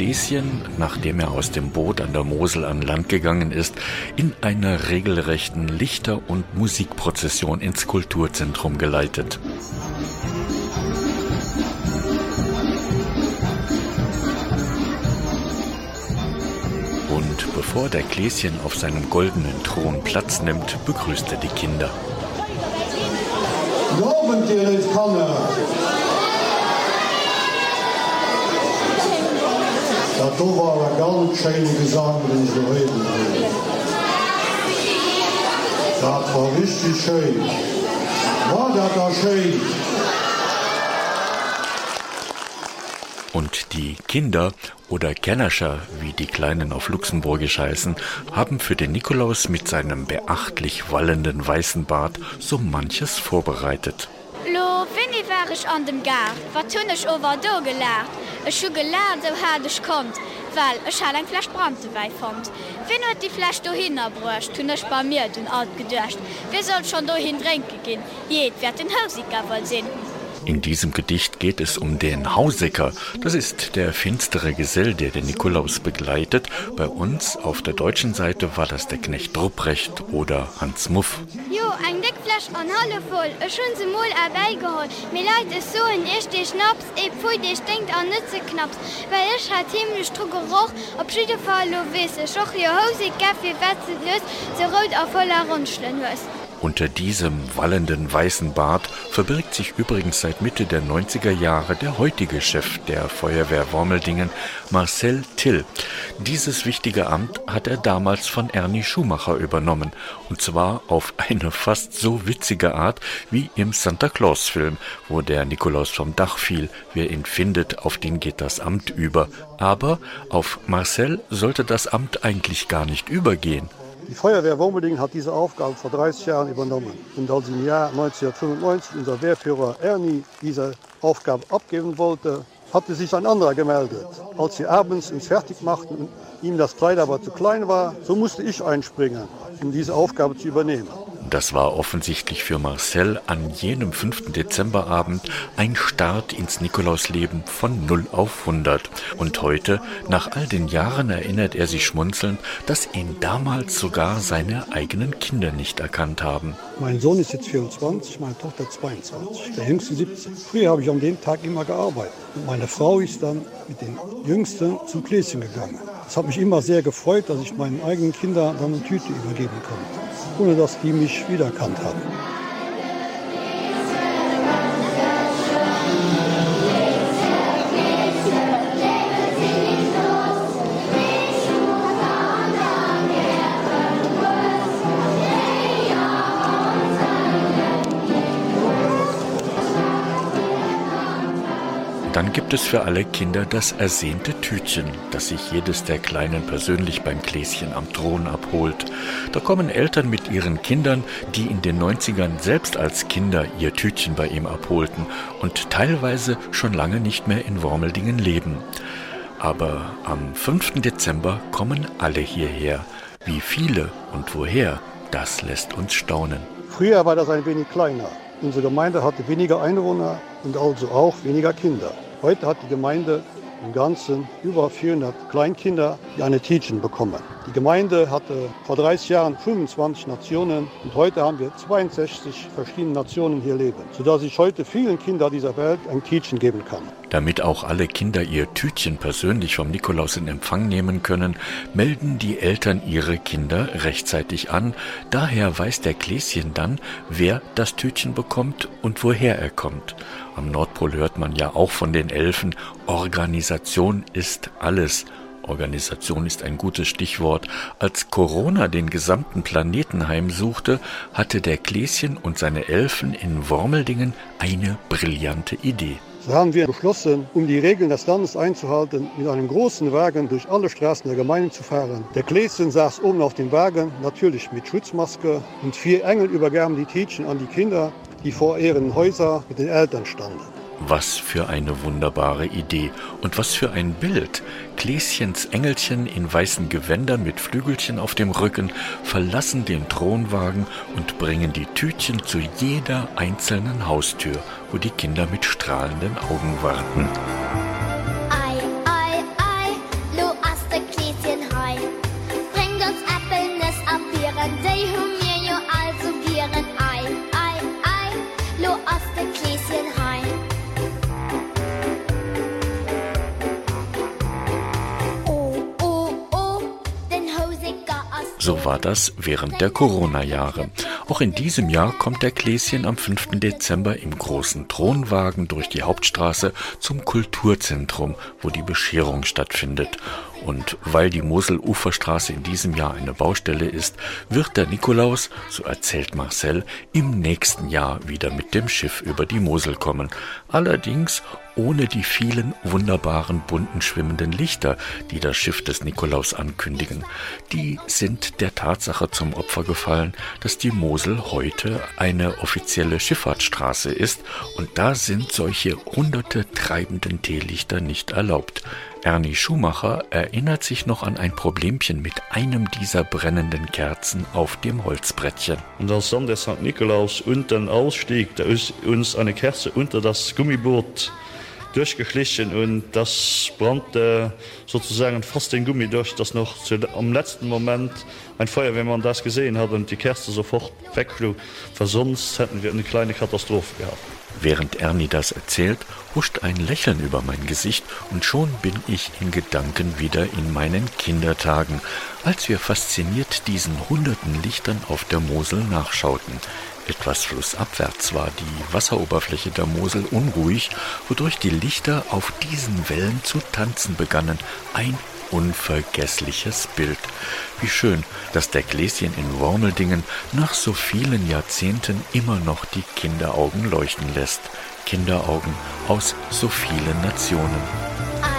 Gläschen, nachdem er aus dem Boot an der Mosel an Land gegangen ist, in einer regelrechten Lichter- und Musikprozession ins Kulturzentrum geleitet. Und bevor der Gläschen auf seinem goldenen Thron Platz nimmt, begrüßt er die Kinder. Glauben dir, to war a ganz scheine Gesang den so reden. Dat war richtig schön. War dat da schön? Und die Kinder oder Kennerscher, wie die Kleinen auf Luxemburgisch heißen, haben für den Nikolaus mit seinem beachtlich wallenden weißen Bart so manches vorbereitet. Lo wenn ich war ich an dem Gar, war tunnech over do gelert. E schu gelernt eu hadch kommt, weil ech hat eng Flasch brandte wei fand. Wenn huet die Flasch do hinnerbrucht, hunnech bei mir dun alt gedurcht. Wir sollt schon do hin drinke gin. Jeet werd den Hausiger wohl sinn. In diesem Gedicht geht es um den Hausecker. Das ist der finstere Gesell, der den Nikolaus begleitet. Bei uns auf der deutschen Seite war das der Knecht Rupprecht oder Hans Muff. Jo ein Deckflasch an alle voll schon se moll erbeigeholt. Mir leid es so in ich dir schnaps e pu dich denkt an Nütze knapps, weil ich hat himmlisch Strugeruch op Schiede fall lo wisse schoch ihr Hause gaffir wetze lös so rot auf voller Rundschlen wirst. Unter diesem wallenden weißen Bart verbirgt sich übrigens seit Mitte der 90er Jahre der heutige Chef der Feuerwehr Wormeldingen, Marcel Till. Dieses wichtige Amt hat er damals von Ernie Schumacher übernommen, und zwar auf eine fast so witzige Art wie im Santa Claus Film, wo der Nikolaus vom Dach fiel, wer ihn findet, auf den geht das Amt über. Aber auf Marcel sollte das Amt eigentlich gar nicht übergehen. Die Feuerwehr Womelding hat diese Aufgabe vor 30 Jahren übernommen und als im Jahr 1995 unser Wehrführer Ernie diese Aufgabe abgeben wollte, hatte sich ein anderer gemeldet. Als sie abends ins fertig machten, ihm das Kleid aber zu klein war, so musste ich einspringen, um diese Aufgabe zu übernehmen. Das war offensichtlich für Marcel an jenem 5. Dezemberabend ein Start ins Nikolausleben von 0 auf 100. Und heute, nach all den Jahren, erinnert er sich schmunzelnd, dass ihn damals sogar seine eigenen Kinder nicht erkannt haben. Mein Sohn ist jetzt 24, meine Tochter 22, der jüngste 17. Früher habe ich an dem Tag immer gearbeitet. Und meine Frau ist dann mit den Jüngsten zum Gläschen gegangen. Es hat mich immer sehr gefreut, dass ich meinen eigenen Kindern dann eine Tüte übergeben konnte ohne dass die mich wiedererkannt haben. Dann gibt es für alle Kinder das ersehnte Tütchen, das sich jedes der Kleinen persönlich beim Gläschen am Thron abholt. Da kommen Eltern mit ihren Kindern, die in den 90ern selbst als Kinder ihr Tütchen bei ihm abholten und teilweise schon lange nicht mehr in Wormeldingen leben. Aber am 5. Dezember kommen alle hierher. Wie viele und woher, das lässt uns staunen. Früher war das ein wenig kleiner. Unsere Gemeinde hatte weniger Einwohner und also auch weniger Kinder. Heute hat die Gemeinde im ganzen über 400 Kleinkinder, die eine Teaching bekommen. Die Gemeinde hatte vor 30 Jahren 25 Nationen und heute haben wir 62 verschiedene Nationen hier leben, sodass ich heute vielen Kindern dieser Welt ein Teaching geben kann. Damit auch alle Kinder ihr Tütchen persönlich vom Nikolaus in Empfang nehmen können, melden die Eltern ihre Kinder rechtzeitig an. Daher weiß der Gläschen dann, wer das Tütchen bekommt und woher er kommt. Am Nordpol hört man ja auch von den Elfen, Organisation ist alles. Organisation ist ein gutes Stichwort. Als Corona den gesamten Planeten heimsuchte, hatte der Gläschen und seine Elfen in Wormeldingen eine brillante Idee. So haben wir beschlossen, um die Regeln des Landes einzuhalten, mit einem großen Wagen durch alle Straßen der Gemeinde zu fahren. Der Gläschen saß oben auf dem Wagen, natürlich mit Schutzmaske, und vier Engel übergaben die Tätchen an die Kinder, die vor ihren Häuser mit den Eltern standen. Was für eine wunderbare Idee und was für ein Bild. Gläschens Engelchen in weißen Gewändern mit Flügelchen auf dem Rücken verlassen den Thronwagen und bringen die Tütchen zu jeder einzelnen Haustür, wo die Kinder mit strahlenden Augen warten. So war das während der Corona-Jahre. Auch in diesem Jahr kommt der Gläschen am 5. Dezember im großen Thronwagen durch die Hauptstraße zum Kulturzentrum, wo die Bescherung stattfindet. Und weil die Moseluferstraße in diesem Jahr eine Baustelle ist, wird der Nikolaus, so erzählt Marcel, im nächsten Jahr wieder mit dem Schiff über die Mosel kommen. Allerdings ohne die vielen wunderbaren bunten schwimmenden Lichter, die das Schiff des Nikolaus ankündigen. Die sind der Tatsache zum Opfer gefallen, dass die Mosel heute eine offizielle Schifffahrtsstraße ist und da sind solche hunderte treibenden Teelichter nicht erlaubt. Ernie Schumacher erinnert sich noch an ein Problemchen mit einem dieser brennenden Kerzen auf dem Holzbrettchen. Und dann der St. Nikolaus unten ausstieg, da ist uns eine Kerze unter das Gummiboot durchgeschlichen und das brannte sozusagen fast den Gummi durch, das noch zu, am letzten Moment ein Feuer, wenn man das gesehen hat und die Kerze sofort wegflug, versonst hätten wir eine kleine Katastrophe gehabt. Während Ernie das erzählt, huscht ein Lächeln über mein Gesicht und schon bin ich in Gedanken wieder in meinen Kindertagen, als wir fasziniert diesen hunderten Lichtern auf der Mosel nachschauten. Etwas flussabwärts war die Wasseroberfläche der Mosel unruhig, wodurch die Lichter auf diesen Wellen zu tanzen begannen. Ein unvergessliches Bild. Wie schön, dass der Gläschen in Wormeldingen nach so vielen Jahrzehnten immer noch die Kinderaugen leuchten lässt. Kinderaugen aus so vielen Nationen.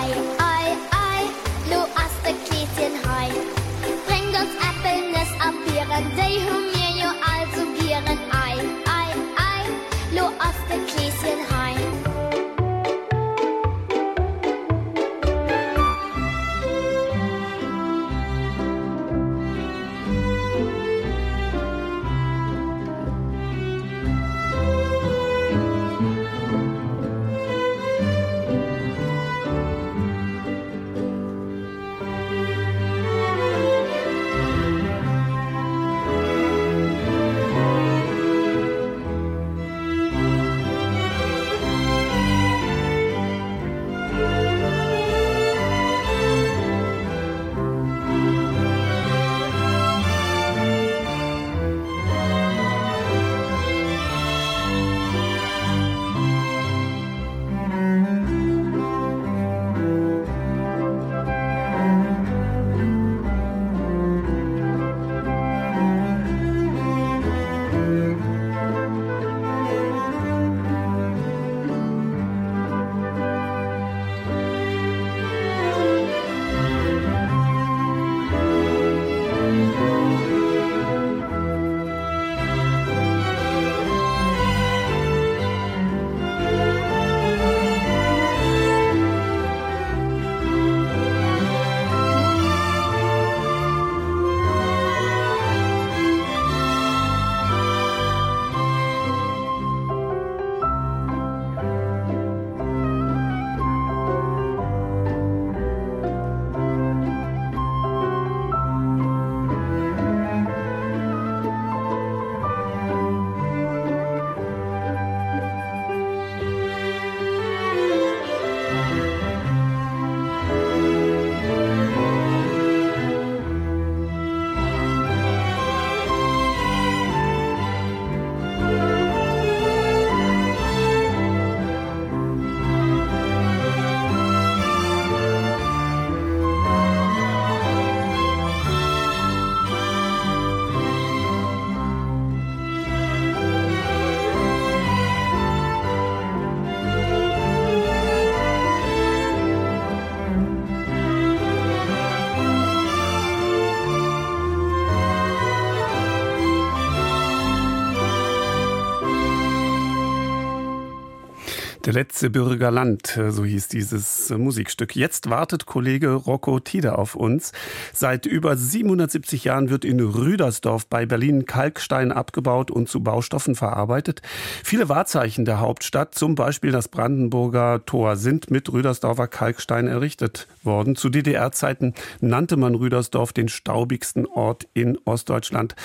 Letzte Bürgerland, so hieß dieses Musikstück. Jetzt wartet Kollege Rocco Tiede auf uns. Seit über 770 Jahren wird in Rüdersdorf bei Berlin Kalkstein abgebaut und zu Baustoffen verarbeitet. Viele Wahrzeichen der Hauptstadt, zum Beispiel das Brandenburger Tor, sind mit Rüdersdorfer Kalkstein errichtet worden. Zu DDR-Zeiten nannte man Rüdersdorf den staubigsten Ort in Ostdeutschland.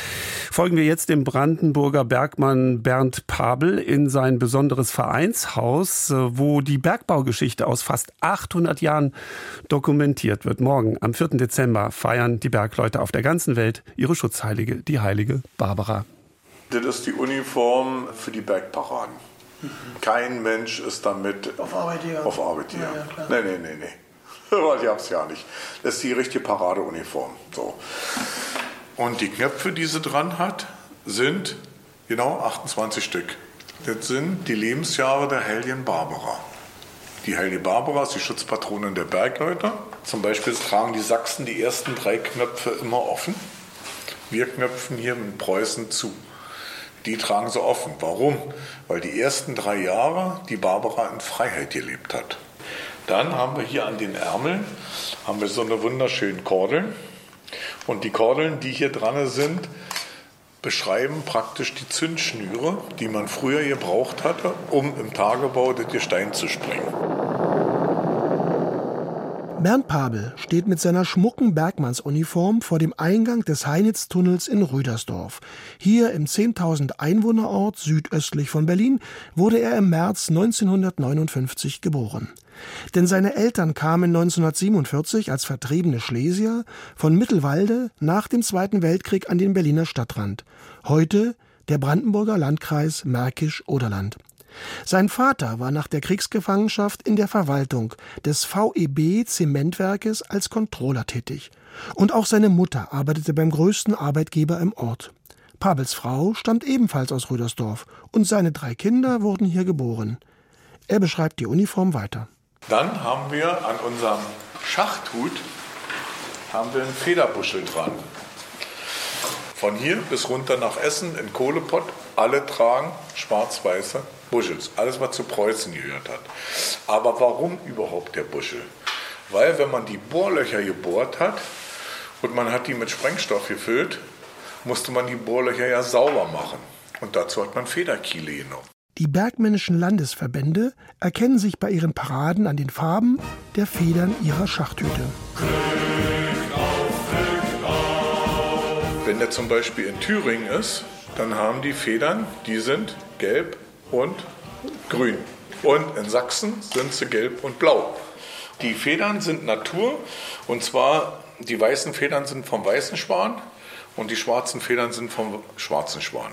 Folgen wir jetzt dem Brandenburger Bergmann Bernd Pabel in sein besonderes Vereinshaus Äh, wo die Bergbaugeschichte aus fast 800 Jahren dokumentiert wird. Morgen, am 4. Dezember, feiern die Bergleute auf der ganzen Welt ihre Schutzheilige, die heilige Barbara. Das ist die Uniform für die Bergparaden. Kein Mensch ist damit auf Arbeit hier. Auf Arbeit hier. Ja, ja, nee, nee, nee, nee. Ich hab's ja nicht. Das ist die richtige Paradeuniform. So. Und die Knöpfe, die sie dran hat, sind genau 28 Stück. Das sind die Lebensjahre der Heldin Barbara. Die Heilige Barbara ist die Schutzpatronin der Bergleute. Zum Beispiel tragen die Sachsen die ersten drei Knöpfe immer offen. Wir knöpfen hier in Preußen zu. Die tragen sie offen. Warum? Weil die ersten drei Jahre die Barbara in Freiheit gelebt hat. Dann haben wir hier an den Ärmeln haben wir so eine wunderschönen Kordeln. Und die Kordeln, die hier dran sind, beschreiben praktisch die Zündschnüre, die man früher gebraucht hatte, um im Tagebau das Gestein zu springen. Bernd Pabel steht mit seiner schmucken Bergmannsuniform vor dem Eingang des Heinitztunnels in Rüdersdorf. Hier im 10.000 Einwohnerort südöstlich von Berlin wurde er im März 1959 geboren. Denn seine Eltern kamen 1947 als vertriebene Schlesier von Mittelwalde nach dem Zweiten Weltkrieg an den Berliner Stadtrand. Heute der Brandenburger Landkreis Märkisch-Oderland. Sein Vater war nach der Kriegsgefangenschaft in der Verwaltung des VEB Zementwerkes als Controller tätig. Und auch seine Mutter arbeitete beim größten Arbeitgeber im Ort. Pabels Frau stammt ebenfalls aus Rüdersdorf und seine drei Kinder wurden hier geboren. Er beschreibt die Uniform weiter. Dann haben wir an unserem Schachthut haben wir einen Federbuschel dran. Von hier bis runter nach Essen in Kohlepott, alle tragen schwarz-weiße Buschels. Alles, was zu Preußen gehört hat. Aber warum überhaupt der Buschel? Weil wenn man die Bohrlöcher gebohrt hat und man hat die mit Sprengstoff gefüllt, musste man die Bohrlöcher ja sauber machen. Und dazu hat man Federkiele genommen. Die bergmännischen Landesverbände erkennen sich bei ihren Paraden an den Farben der Federn ihrer Schachthüte. Wenn der zum Beispiel in Thüringen ist, dann haben die Federn, die sind gelb und grün. Und in Sachsen sind sie gelb und blau. Die Federn sind Natur und zwar die weißen Federn sind vom weißen Schwan und die schwarzen Federn sind vom schwarzen Schwan.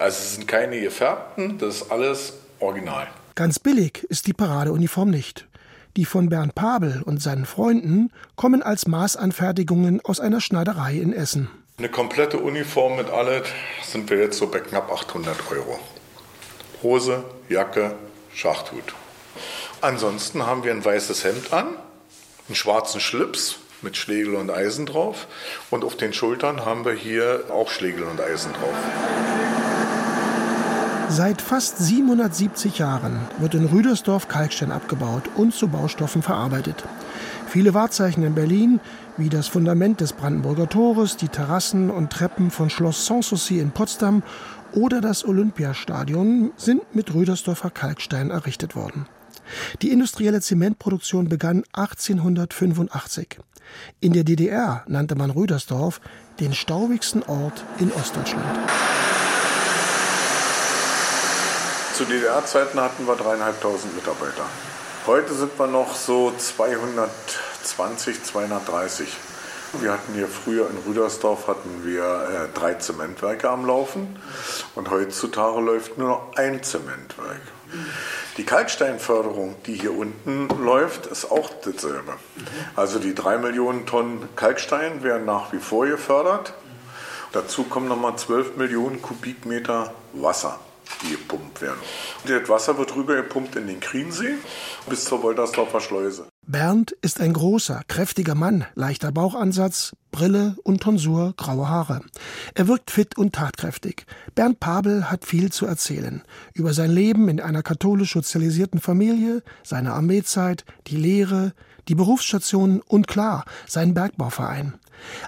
Also es sind keine gefärbten, das ist alles original. Ganz billig ist die Paradeuniform nicht. Die von Bernd Pabel und seinen Freunden kommen als Maßanfertigungen aus einer Schneiderei in Essen. Eine komplette Uniform mit allem sind wir jetzt so bei knapp 800 Euro. Hose, Jacke, Schachthut. Ansonsten haben wir ein weißes Hemd an, einen schwarzen Schlips mit Schlegel und Eisen drauf und auf den Schultern haben wir hier auch Schlegel und Eisen drauf. Seit fast 770 Jahren wird in Rüdersdorf Kalkstein abgebaut und zu Baustoffen verarbeitet. Viele Wahrzeichen in Berlin, wie das Fundament des Brandenburger Tores, die Terrassen und Treppen von Schloss Sanssouci in Potsdam oder das Olympiastadion, sind mit Rüdersdorfer Kalkstein errichtet worden. Die industrielle Zementproduktion begann 1885. In der DDR nannte man Rüdersdorf den staubigsten Ort in Ostdeutschland. Zu DDR-Zeiten hatten wir dreieinhalbtausend Mitarbeiter. Heute sind wir noch so 220, 230. Wir hatten hier früher in Rüdersdorf hatten wir äh, drei Zementwerke am Laufen und heutzutage läuft nur noch ein Zementwerk. Die Kalksteinförderung, die hier unten läuft, ist auch dasselbe. Also die drei Millionen Tonnen Kalkstein werden nach wie vor gefördert. Dazu kommen nochmal 12 Millionen Kubikmeter Wasser. Die gepumpt werden. Das Wasser wird rüber gepumpt in den Kriensee bis zur Woltersdorfer Schleuse. Bernd ist ein großer, kräftiger Mann, leichter Bauchansatz, Brille und Tonsur, graue Haare. Er wirkt fit und tatkräftig. Bernd Pabel hat viel zu erzählen. Über sein Leben in einer katholisch sozialisierten Familie, seine Armeezeit, die Lehre, die Berufsstationen und klar, seinen Bergbauverein.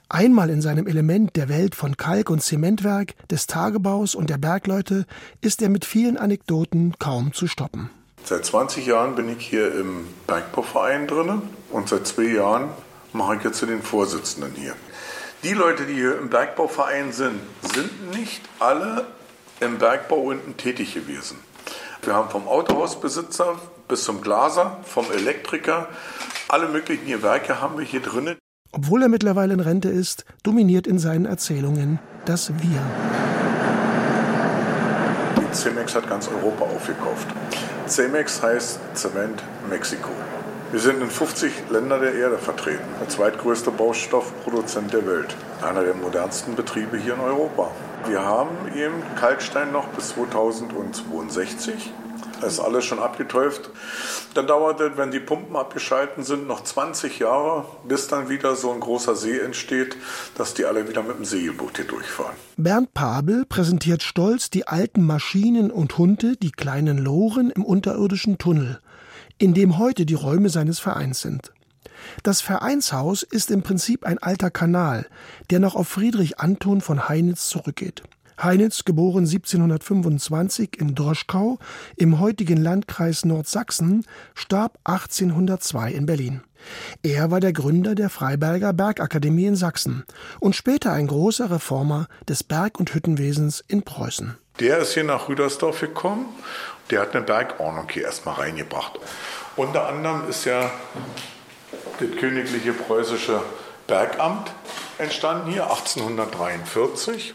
Einmal in seinem Element der Welt von Kalk- und Zementwerk, des Tagebaus und der Bergleute ist er mit vielen Anekdoten kaum zu stoppen. Seit 20 Jahren bin ich hier im Bergbauverein drin und seit zwei Jahren mache ich jetzt den Vorsitzenden hier. Die Leute, die hier im Bergbauverein sind, sind nicht alle im Bergbau unten tätig gewesen. Wir haben vom Autohausbesitzer bis zum Glaser, vom Elektriker, alle möglichen Gewerke haben wir hier drinnen. Obwohl er mittlerweile in Rente ist, dominiert in seinen Erzählungen das Wir. Die Cemex hat ganz Europa aufgekauft. Cemex heißt Zement Mexiko. Wir sind in 50 Ländern der Erde vertreten. Der zweitgrößte Baustoffproduzent der Welt. Einer der modernsten Betriebe hier in Europa. Wir haben eben Kalkstein noch bis 2062. Das ist alles schon abgetäuft. Dann dauert es, wenn die Pumpen abgeschalten sind, noch 20 Jahre, bis dann wieder so ein großer See entsteht, dass die alle wieder mit dem Segelboot hier durchfahren. Bernd Pabel präsentiert stolz die alten Maschinen und Hunde, die kleinen Loren im unterirdischen Tunnel, in dem heute die Räume seines Vereins sind. Das Vereinshaus ist im Prinzip ein alter Kanal, der noch auf Friedrich Anton von Heinitz zurückgeht. Heinitz, geboren 1725 in Droschkau im heutigen Landkreis Nordsachsen, starb 1802 in Berlin. Er war der Gründer der Freiberger Bergakademie in Sachsen und später ein großer Reformer des Berg- und Hüttenwesens in Preußen. Der ist hier nach Rüdersdorf gekommen. Der hat eine Bergordnung hier erstmal reingebracht. Unter anderem ist ja das königliche preußische Bergamt entstanden hier 1843.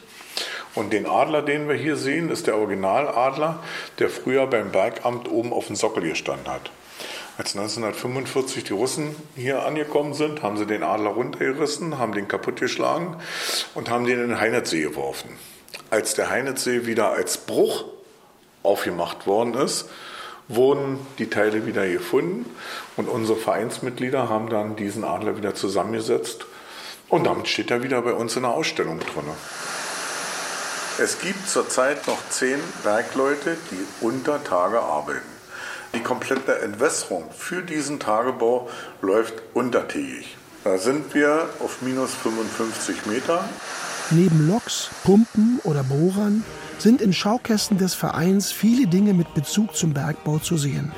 Und den Adler, den wir hier sehen, ist der Originaladler, der früher beim Bergamt oben auf dem Sockel gestanden hat. Als 1945 die Russen hier angekommen sind, haben sie den Adler runtergerissen, haben den kaputtgeschlagen und haben den in den Heinitzsee geworfen. Als der Heinitzsee wieder als Bruch aufgemacht worden ist, wurden die Teile wieder gefunden und unsere Vereinsmitglieder haben dann diesen Adler wieder zusammengesetzt und damit steht er wieder bei uns in der Ausstellung drin. Es gibt zurzeit noch zehn Bergleute, die unter Tage arbeiten. Die komplette Entwässerung für diesen Tagebau läuft untertägig. Da sind wir auf minus 55 Meter. Neben Loks, Pumpen oder Bohrern sind in Schaukästen des Vereins viele Dinge mit Bezug zum Bergbau zu sehen.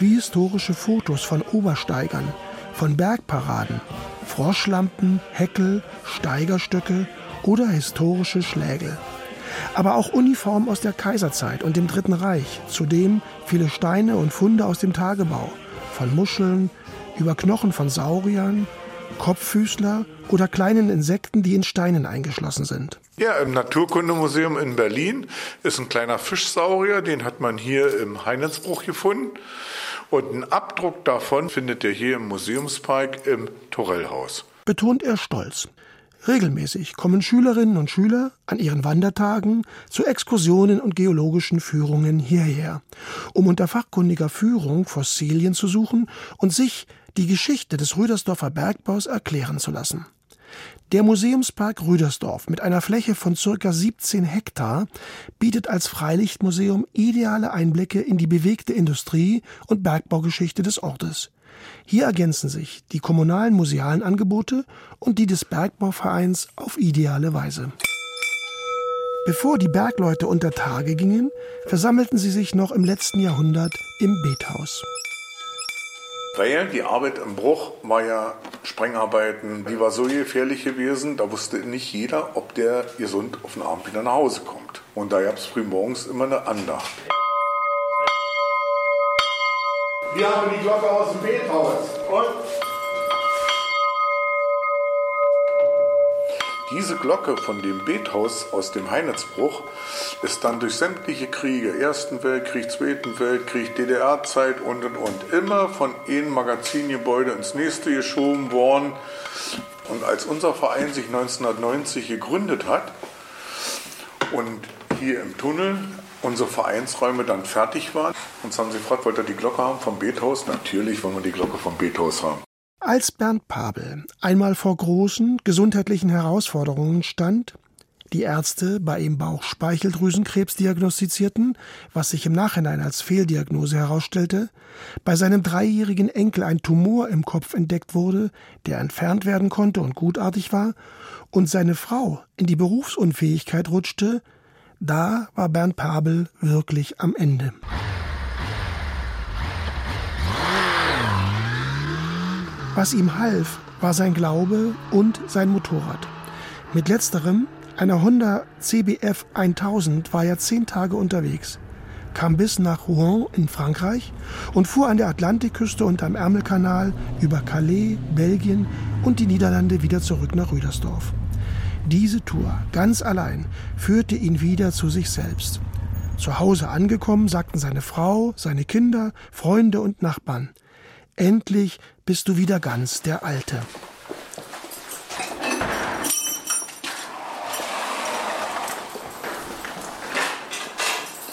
Wie historische Fotos von Obersteigern, von Bergparaden, Froschlampen, Heckel, Steigerstöcke oder historische Schlägel aber auch Uniformen aus der Kaiserzeit und dem Dritten Reich, zudem viele Steine und Funde aus dem Tagebau, von Muscheln über Knochen von Sauriern, Kopffüßler oder kleinen Insekten, die in Steinen eingeschlossen sind. Ja, im Naturkundemuseum in Berlin ist ein kleiner Fischsaurier, den hat man hier im Heinitzbruch gefunden. Und einen Abdruck davon findet ihr hier im Museumspark im Torellhaus. Betont er stolz. Regelmäßig kommen Schülerinnen und Schüler an ihren Wandertagen zu Exkursionen und geologischen Führungen hierher, um unter fachkundiger Führung Fossilien zu suchen und sich die Geschichte des Rüdersdorfer Bergbaus erklären zu lassen. Der Museumspark Rüdersdorf mit einer Fläche von ca. 17 Hektar bietet als Freilichtmuseum ideale Einblicke in die bewegte Industrie und Bergbaugeschichte des Ortes. Hier ergänzen sich die kommunalen musealen Angebote und die des Bergbauvereins auf ideale Weise. Bevor die Bergleute unter Tage gingen, versammelten sie sich noch im letzten Jahrhundert im Bethaus. Weil die Arbeit im Bruch war ja Sprengarbeiten, die war so gefährlich gewesen, da wusste nicht jeder, ob der gesund auf den Abend wieder nach Hause kommt. Und da gab es früh morgens immer eine Andacht. Wir haben die Glocke aus dem Bethaus. Und Diese Glocke von dem Bethaus aus dem Heinitzbruch ist dann durch sämtliche Kriege, Ersten Weltkrieg, Zweiten Weltkrieg, DDR-Zeit und und und, immer von einem Magazingebäude ins nächste geschoben worden. Und als unser Verein sich 1990 gegründet hat und hier im Tunnel unsere Vereinsräume dann fertig waren. Uns haben sie gefragt, wollt ihr die Glocke haben vom Bethaus? Natürlich wollen wir die Glocke vom Bethaus haben. Als Bernd Pabel einmal vor großen gesundheitlichen Herausforderungen stand, die Ärzte bei ihm Bauchspeicheldrüsenkrebs diagnostizierten, was sich im Nachhinein als Fehldiagnose herausstellte, bei seinem dreijährigen Enkel ein Tumor im Kopf entdeckt wurde, der entfernt werden konnte und gutartig war, und seine Frau in die Berufsunfähigkeit rutschte, da war Bernd Pabel wirklich am Ende. Was ihm half, war sein Glaube und sein Motorrad. Mit letzterem, einer Honda CBF 1000, war er zehn Tage unterwegs, kam bis nach Rouen in Frankreich und fuhr an der Atlantikküste und am Ärmelkanal über Calais, Belgien und die Niederlande wieder zurück nach Rüdersdorf. Diese Tour, ganz allein, führte ihn wieder zu sich selbst. Zu Hause angekommen, sagten seine Frau, seine Kinder, Freunde und Nachbarn. Endlich bist du wieder ganz der Alte.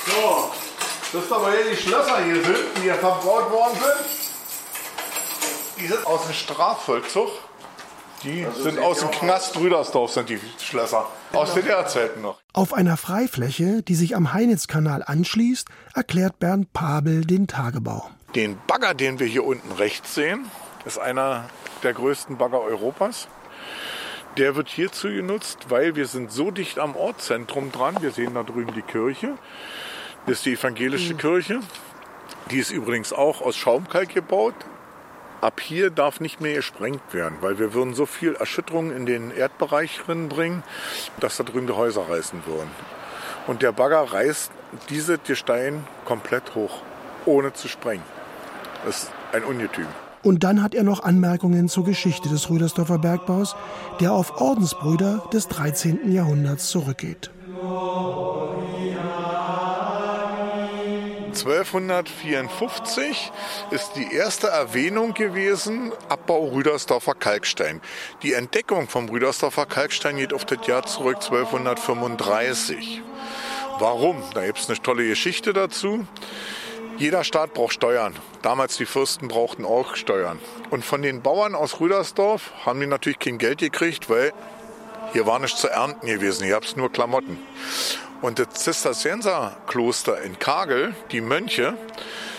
So, das ist aber hier die Schlösser hier sind, die hier verbaut worden sind. Die sind aus dem Strafvollzug. Die also sind aus dem Knast Rüdersdorf, sind die Schlösser. Aus DDR-Zeiten noch. Auf einer Freifläche, die sich am Heinitzkanal anschließt, erklärt Bernd Pabel den Tagebau. Den Bagger, den wir hier unten rechts sehen, ist einer der größten Bagger Europas. Der wird hierzu genutzt, weil wir sind so dicht am Ortszentrum dran. Wir sehen da drüben die Kirche. Das ist die evangelische mhm. Kirche. Die ist übrigens auch aus Schaumkalk gebaut ab hier darf nicht mehr gesprengt werden, weil wir würden so viel Erschütterung in den Erdbereich bringen, dass da drüben die Häuser reißen würden. Und der Bagger reißt diese Gestein komplett hoch, ohne zu sprengen. Das ist ein Ungetüm. Und dann hat er noch Anmerkungen zur Geschichte des Rüdersdorfer Bergbaus, der auf Ordensbrüder des 13. Jahrhunderts zurückgeht. 1254 ist die erste Erwähnung gewesen, Abbau Rüdersdorfer Kalkstein. Die Entdeckung vom Rüdersdorfer Kalkstein geht auf das Jahr zurück 1235. Warum? Da gibt es eine tolle Geschichte dazu. Jeder Staat braucht Steuern. Damals die Fürsten brauchten auch Steuern. Und von den Bauern aus Rüdersdorf haben die natürlich kein Geld gekriegt, weil hier war nichts zu ernten gewesen. Hier gab es nur Klamotten. Und das Zisterzienserkloster in Kagel, die Mönche,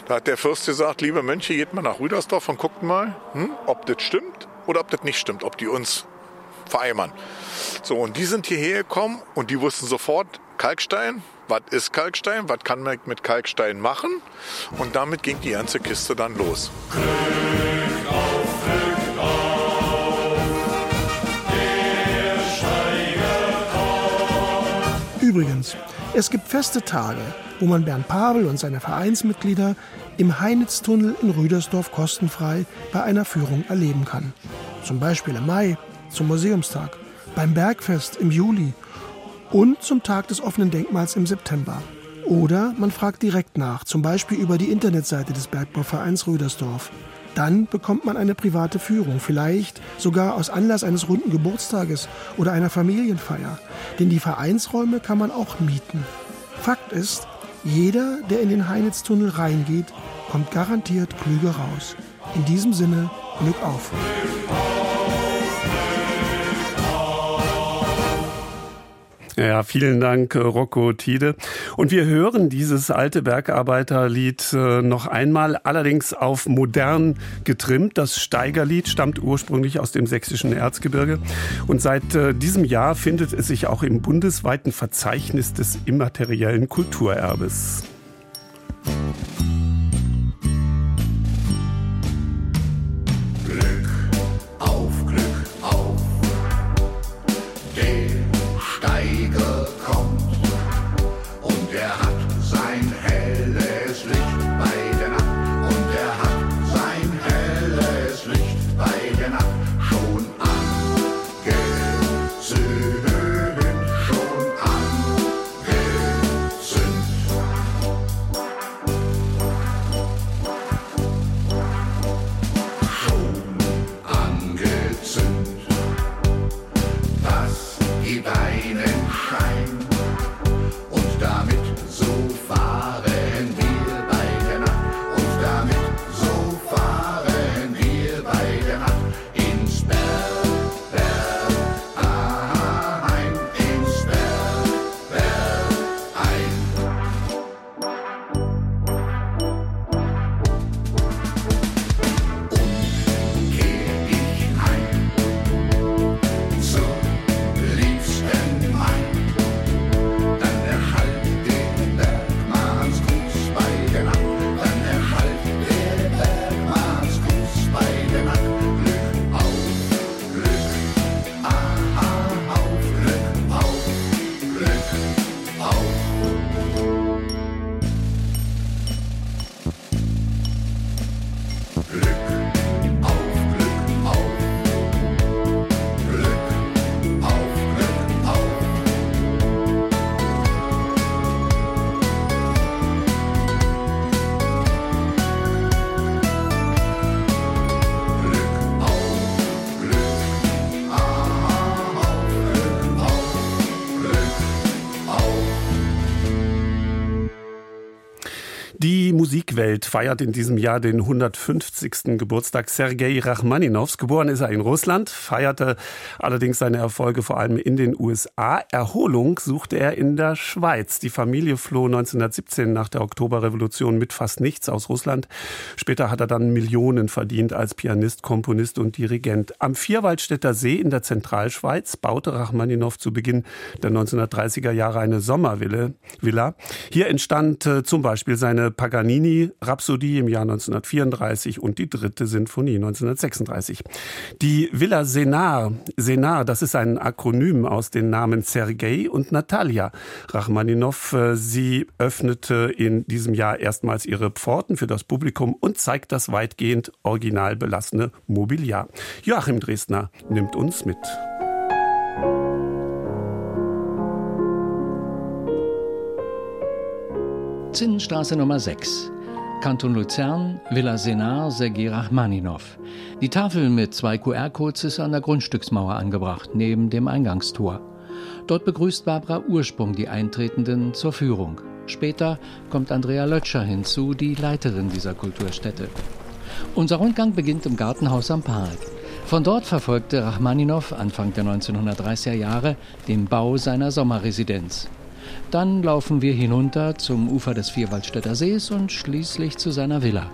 da hat der Fürst gesagt, liebe Mönche, geht mal nach Rüdersdorf und guckt mal, hm, ob das stimmt oder ob das nicht stimmt, ob die uns vereimern. So, und die sind hierher gekommen und die wussten sofort, Kalkstein, was ist Kalkstein, was kann man mit Kalkstein machen? Und damit ging die ganze Kiste dann los. Übrigens, es gibt feste Tage, wo man Bernd Pavel und seine Vereinsmitglieder im Heinitztunnel in Rüdersdorf kostenfrei bei einer Führung erleben kann. Zum Beispiel im Mai, zum Museumstag, beim Bergfest im Juli und zum Tag des offenen Denkmals im September. Oder man fragt direkt nach, zum Beispiel über die Internetseite des Bergbauvereins Rüdersdorf. Dann bekommt man eine private Führung, vielleicht sogar aus Anlass eines runden Geburtstages oder einer Familienfeier. Denn die Vereinsräume kann man auch mieten. Fakt ist, jeder, der in den Heinitztunnel reingeht, kommt garantiert klüger raus. In diesem Sinne, Glück auf! Ja, vielen Dank, äh, Rocco Tide. Und wir hören dieses alte Bergarbeiterlied äh, noch einmal, allerdings auf modern getrimmt. Das Steigerlied stammt ursprünglich aus dem sächsischen Erzgebirge. Und seit äh, diesem Jahr findet es sich auch im bundesweiten Verzeichnis des immateriellen Kulturerbes. Die Musikwelt feiert in diesem Jahr den 150. Geburtstag Sergei Rachmaninows. Geboren ist er in Russland, feierte allerdings seine Erfolge vor allem in den USA. Erholung suchte er in der Schweiz. Die Familie floh 1917 nach der Oktoberrevolution mit fast nichts aus Russland. Später hat er dann Millionen verdient als Pianist, Komponist und Dirigent. Am Vierwaldstätter See in der Zentralschweiz baute Rachmaninow zu Beginn der 1930er Jahre eine Sommervilla. Hier entstand äh, zum Beispiel seine Paganini-Rhapsodie im Jahr 1934 und die dritte Sinfonie 1936. Die Villa Senar, Senar, das ist ein Akronym aus den Namen Sergei und Natalia Rachmaninow. Äh, sie öffnete in diesem Jahr erstmals ihre Pforten für das Publikum und zeigt das weitgehend original belassene Mobiliar. Joachim Dresdner nimmt uns mit. Zinnenstraße Nummer 6. Kanton Luzern, Villa Senar, Sergei Rachmaninow. Die Tafel mit zwei QR-Codes ist an der Grundstücksmauer angebracht, neben dem Eingangstor. Dort begrüßt Barbara Ursprung die Eintretenden zur Führung. Später kommt Andrea Lötscher hinzu, die Leiterin dieser Kulturstätte. Unser Rundgang beginnt im Gartenhaus am Park. Von dort verfolgte Rachmaninow Anfang der 1930er Jahre den Bau seiner Sommerresidenz. Dann laufen wir hinunter zum Ufer des Vierwaldstätter Sees und schließlich zu seiner Villa.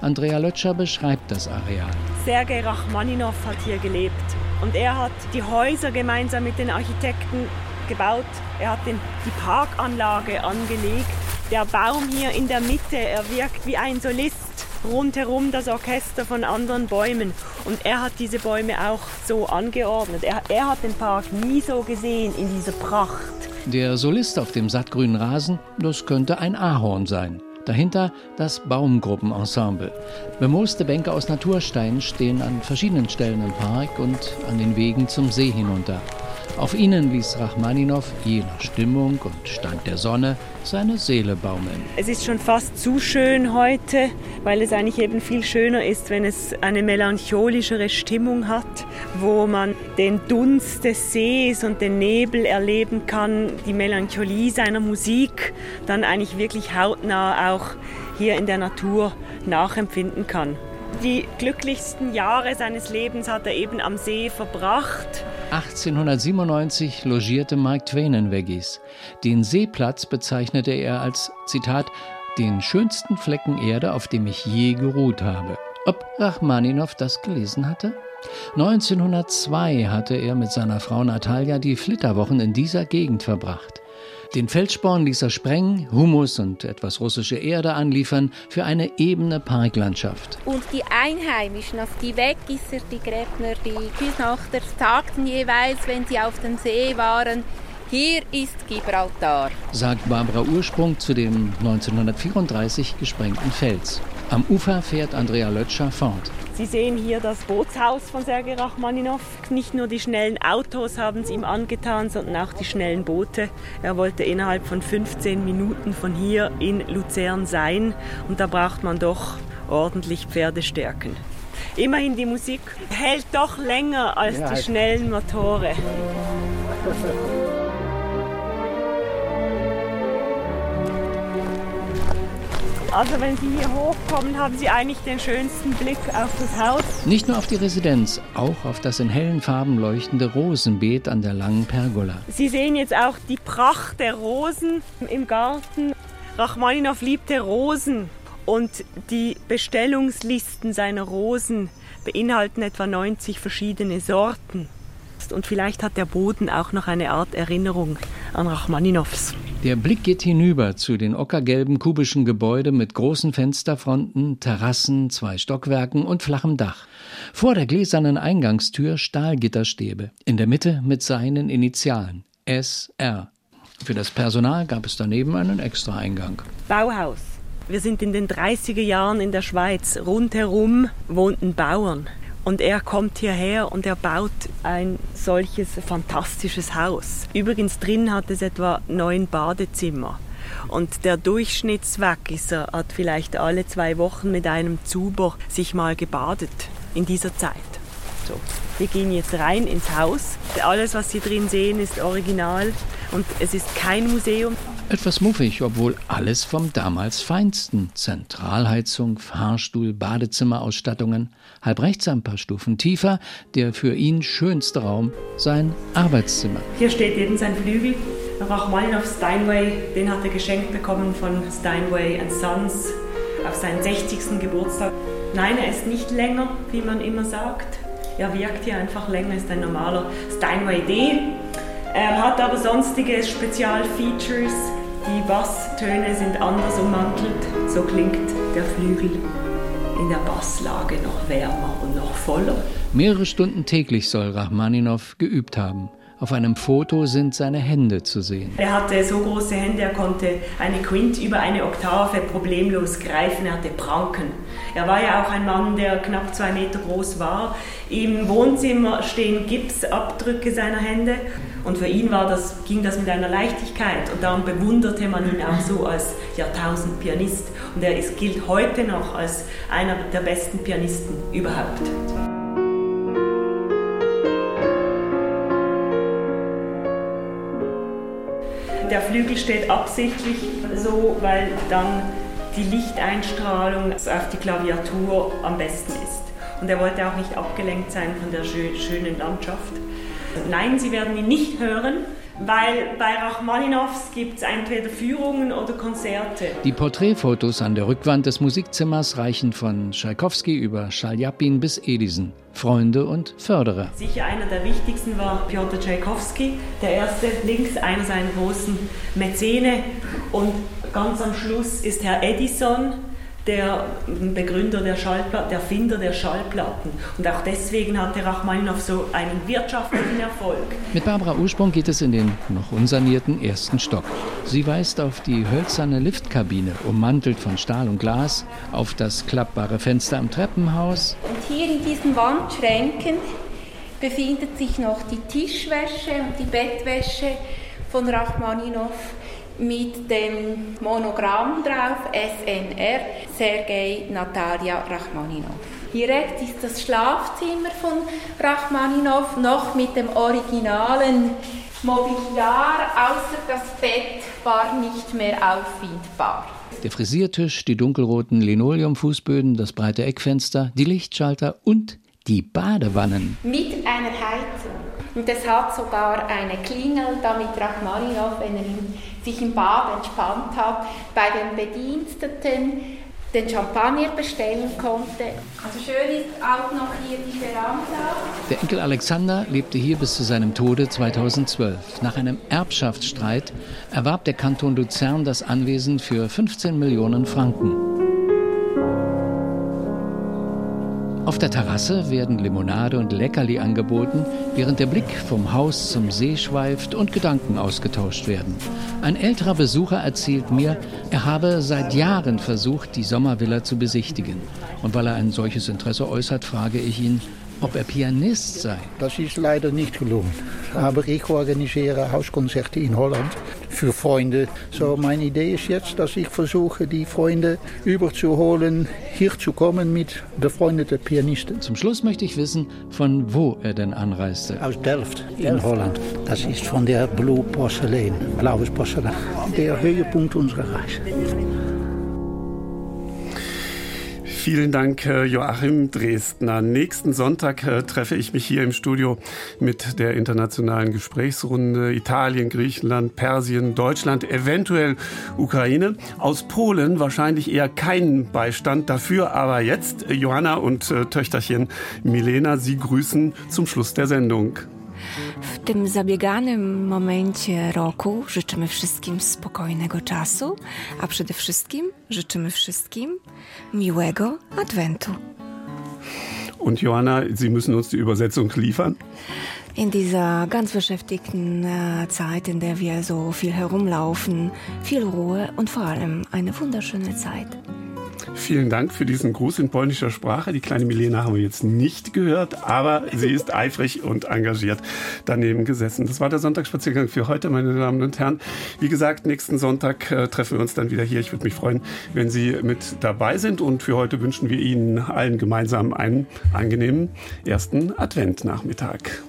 Andrea Lötscher beschreibt das Areal. Sergei Rachmaninow hat hier gelebt und er hat die Häuser gemeinsam mit den Architekten gebaut. Er hat den, die Parkanlage angelegt. Der Baum hier in der Mitte, er wirkt wie ein Solist. Rundherum das Orchester von anderen Bäumen. Und er hat diese Bäume auch so angeordnet. Er, er hat den Park nie so gesehen in dieser Pracht. Der Solist auf dem sattgrünen Rasen, das könnte ein Ahorn sein. Dahinter das Baumgruppenensemble. Bemooste Bänke aus Naturstein stehen an verschiedenen Stellen im Park und an den Wegen zum See hinunter. Auf ihnen ließ Rachmaninow je nach Stimmung und Stand der Sonne seine Seele baumeln. Es ist schon fast zu schön heute, weil es eigentlich eben viel schöner ist, wenn es eine melancholischere Stimmung hat, wo man den Dunst des Sees und den Nebel erleben kann, die Melancholie seiner Musik dann eigentlich wirklich hautnah auch hier in der Natur nachempfinden kann. Die glücklichsten Jahre seines Lebens hat er eben am See verbracht. 1897 logierte Mike Twain in Veggies. Den Seeplatz bezeichnete er als, Zitat, den schönsten Flecken Erde, auf dem ich je geruht habe. Ob Rachmaninow das gelesen hatte? 1902 hatte er mit seiner Frau Natalia die Flitterwochen in dieser Gegend verbracht. Den Feldsporn ließ er sprengen, Humus und etwas russische Erde anliefern für eine ebene Parklandschaft. Und die Einheimischen, also die Weggisser, die Gräbner, die Küsnachter, sagten jeweils, wenn sie auf dem See waren, hier ist Gibraltar, sagt Barbara Ursprung zu dem 1934 gesprengten Fels. Am Ufer fährt Andrea Lötscher fort. Sie sehen hier das Bootshaus von Sergei Rachmaninow. Nicht nur die schnellen Autos haben es ihm angetan, sondern auch die schnellen Boote. Er wollte innerhalb von 15 Minuten von hier in Luzern sein und da braucht man doch ordentlich Pferdestärken. Immerhin die Musik hält doch länger als die schnellen Motore. Also wenn Sie hier hochkommen, haben Sie eigentlich den schönsten Blick auf das Haus. Nicht nur auf die Residenz, auch auf das in hellen Farben leuchtende Rosenbeet an der langen Pergola. Sie sehen jetzt auch die Pracht der Rosen im Garten. Rachmaninow liebte Rosen und die Bestellungslisten seiner Rosen beinhalten etwa 90 verschiedene Sorten. Und vielleicht hat der Boden auch noch eine Art Erinnerung an Rachmaninows. Der Blick geht hinüber zu den ockergelben kubischen Gebäuden mit großen Fensterfronten, Terrassen, zwei Stockwerken und flachem Dach. Vor der gläsernen Eingangstür Stahlgitterstäbe, in der Mitte mit seinen Initialen SR. Für das Personal gab es daneben einen extra Eingang. Bauhaus. Wir sind in den 30er Jahren in der Schweiz. Rundherum wohnten Bauern. Und er kommt hierher und er baut ein solches fantastisches Haus. Übrigens drin hat es etwa neun Badezimmer. Und der Durchschnittsweggisser hat vielleicht alle zwei Wochen mit einem Zuber sich mal gebadet in dieser Zeit. So, wir gehen jetzt rein ins Haus. Alles, was Sie drin sehen, ist original und es ist kein Museum. Etwas muffig, obwohl alles vom damals Feinsten. Zentralheizung, Fahrstuhl, Badezimmerausstattungen. Halb rechts ein paar Stufen tiefer, der für ihn schönste Raum, sein Arbeitszimmer. Hier steht eben sein Flügel. Rachmaninoff Steinway, den hat er geschenkt bekommen von Steinway Sons auf seinen 60. Geburtstag. Nein, er ist nicht länger, wie man immer sagt. Er wirkt hier einfach länger, ist ein normaler Steinway D. Er hat aber sonstige Spezialfeatures. Die Basstöne sind anders ummantelt. So klingt der Flügel in der Basslage noch wärmer und noch voller. Mehrere Stunden täglich soll Rachmaninow geübt haben. Auf einem Foto sind seine Hände zu sehen. Er hatte so große Hände, er konnte eine Quint über eine Oktave problemlos greifen, er hatte Pranken. Er war ja auch ein Mann, der knapp zwei Meter groß war. Im Wohnzimmer stehen Gipsabdrücke seiner Hände und für ihn war das, ging das mit einer Leichtigkeit und darum bewunderte man ihn auch so als Jahrtausendpianist und er ist, gilt heute noch als einer der besten Pianisten überhaupt. Der Flügel steht absichtlich so, weil dann die Lichteinstrahlung auf die Klaviatur am besten ist. Und er wollte auch nicht abgelenkt sein von der schönen Landschaft. Nein, Sie werden ihn nicht hören, weil bei Rachmaninows gibt es entweder Führungen oder Konzerte. Die Porträtfotos an der Rückwand des Musikzimmers reichen von Tschaikowski über Schaljapin bis Edison. Freunde und Förderer. Sicher einer der wichtigsten war Piotr Tschaikowski, der erste links, einer seiner großen Mäzene. Und ganz am Schluss ist Herr Edison, der Begründer der Schallplatten, der Erfinder der Schallplatten. Und auch deswegen hatte Rachmaninow so einen wirtschaftlichen Erfolg. Mit Barbara Ursprung geht es in den noch unsanierten ersten Stock. Sie weist auf die hölzerne Liftkabine, ummantelt von Stahl und Glas, auf das klappbare Fenster am Treppenhaus. Und hier in diesen Wandschränken befindet sich noch die Tischwäsche und die Bettwäsche von Rachmaninow mit dem Monogramm drauf SNR Sergei Natalia Rachmaninow. Direkt ist das Schlafzimmer von Rachmaninow noch mit dem originalen Mobiliar, außer das Bett war nicht mehr auffindbar. Der Frisiertisch, die dunkelroten Linoleumfußböden, das breite Eckfenster, die Lichtschalter und die Badewannen. Mit einer Heizung. Und es hat sogar eine Klingel, damit Rachmaninow, wenn er sich im Bad entspannt hat, bei den Bediensteten den Champagner bestellen konnte. Also schön ist auch noch hier die Veranda. Der Enkel Alexander lebte hier bis zu seinem Tode 2012. Nach einem Erbschaftsstreit erwarb der Kanton Luzern das Anwesen für 15 Millionen Franken. Auf der Terrasse werden Limonade und Leckerli angeboten, während der Blick vom Haus zum See schweift und Gedanken ausgetauscht werden. Ein älterer Besucher erzählt mir, er habe seit Jahren versucht, die Sommervilla zu besichtigen. Und weil er ein solches Interesse äußert, frage ich ihn, ob er Pianist sei. Das ist leider nicht gelungen. Aber ich organisiere Hauskonzerte in Holland für Freunde. So meine Idee ist jetzt, dass ich versuche, die Freunde überzuholen, hier zu kommen mit befreundeten Pianisten. Zum Schluss möchte ich wissen, von wo er denn anreiste. Aus Delft in Holland. Das ist von der Blue Porcelain, blaues Porzellan. Der Höhepunkt unserer Reise. Vielen Dank, äh, Joachim Dresdner. Nächsten Sonntag äh, treffe ich mich hier im Studio mit der internationalen Gesprächsrunde Italien, Griechenland, Persien, Deutschland, eventuell Ukraine. Aus Polen wahrscheinlich eher keinen Beistand dafür, aber jetzt Johanna und äh, Töchterchen Milena, Sie grüßen zum Schluss der Sendung. W tym zabieganym momencie roku życzymy wszystkim spokojnego czasu, a przede wszystkim życzymy wszystkim miłego Adwentu. Und Johanna, Sie müssen uns die Übersetzung liefern. In dieser ganz beschäftigten äh, Zeit, in der wir so viel herumlaufen, viel Ruhe und vor allem eine wunderschöne Zeit. Vielen Dank für diesen Gruß in polnischer Sprache. Die kleine Milena haben wir jetzt nicht gehört, aber sie ist eifrig und engagiert daneben gesessen. Das war der Sonntagsspaziergang für heute, meine Damen und Herren. Wie gesagt, nächsten Sonntag äh, treffen wir uns dann wieder hier. Ich würde mich freuen, wenn Sie mit dabei sind. Und für heute wünschen wir Ihnen allen gemeinsam einen angenehmen ersten Adventnachmittag.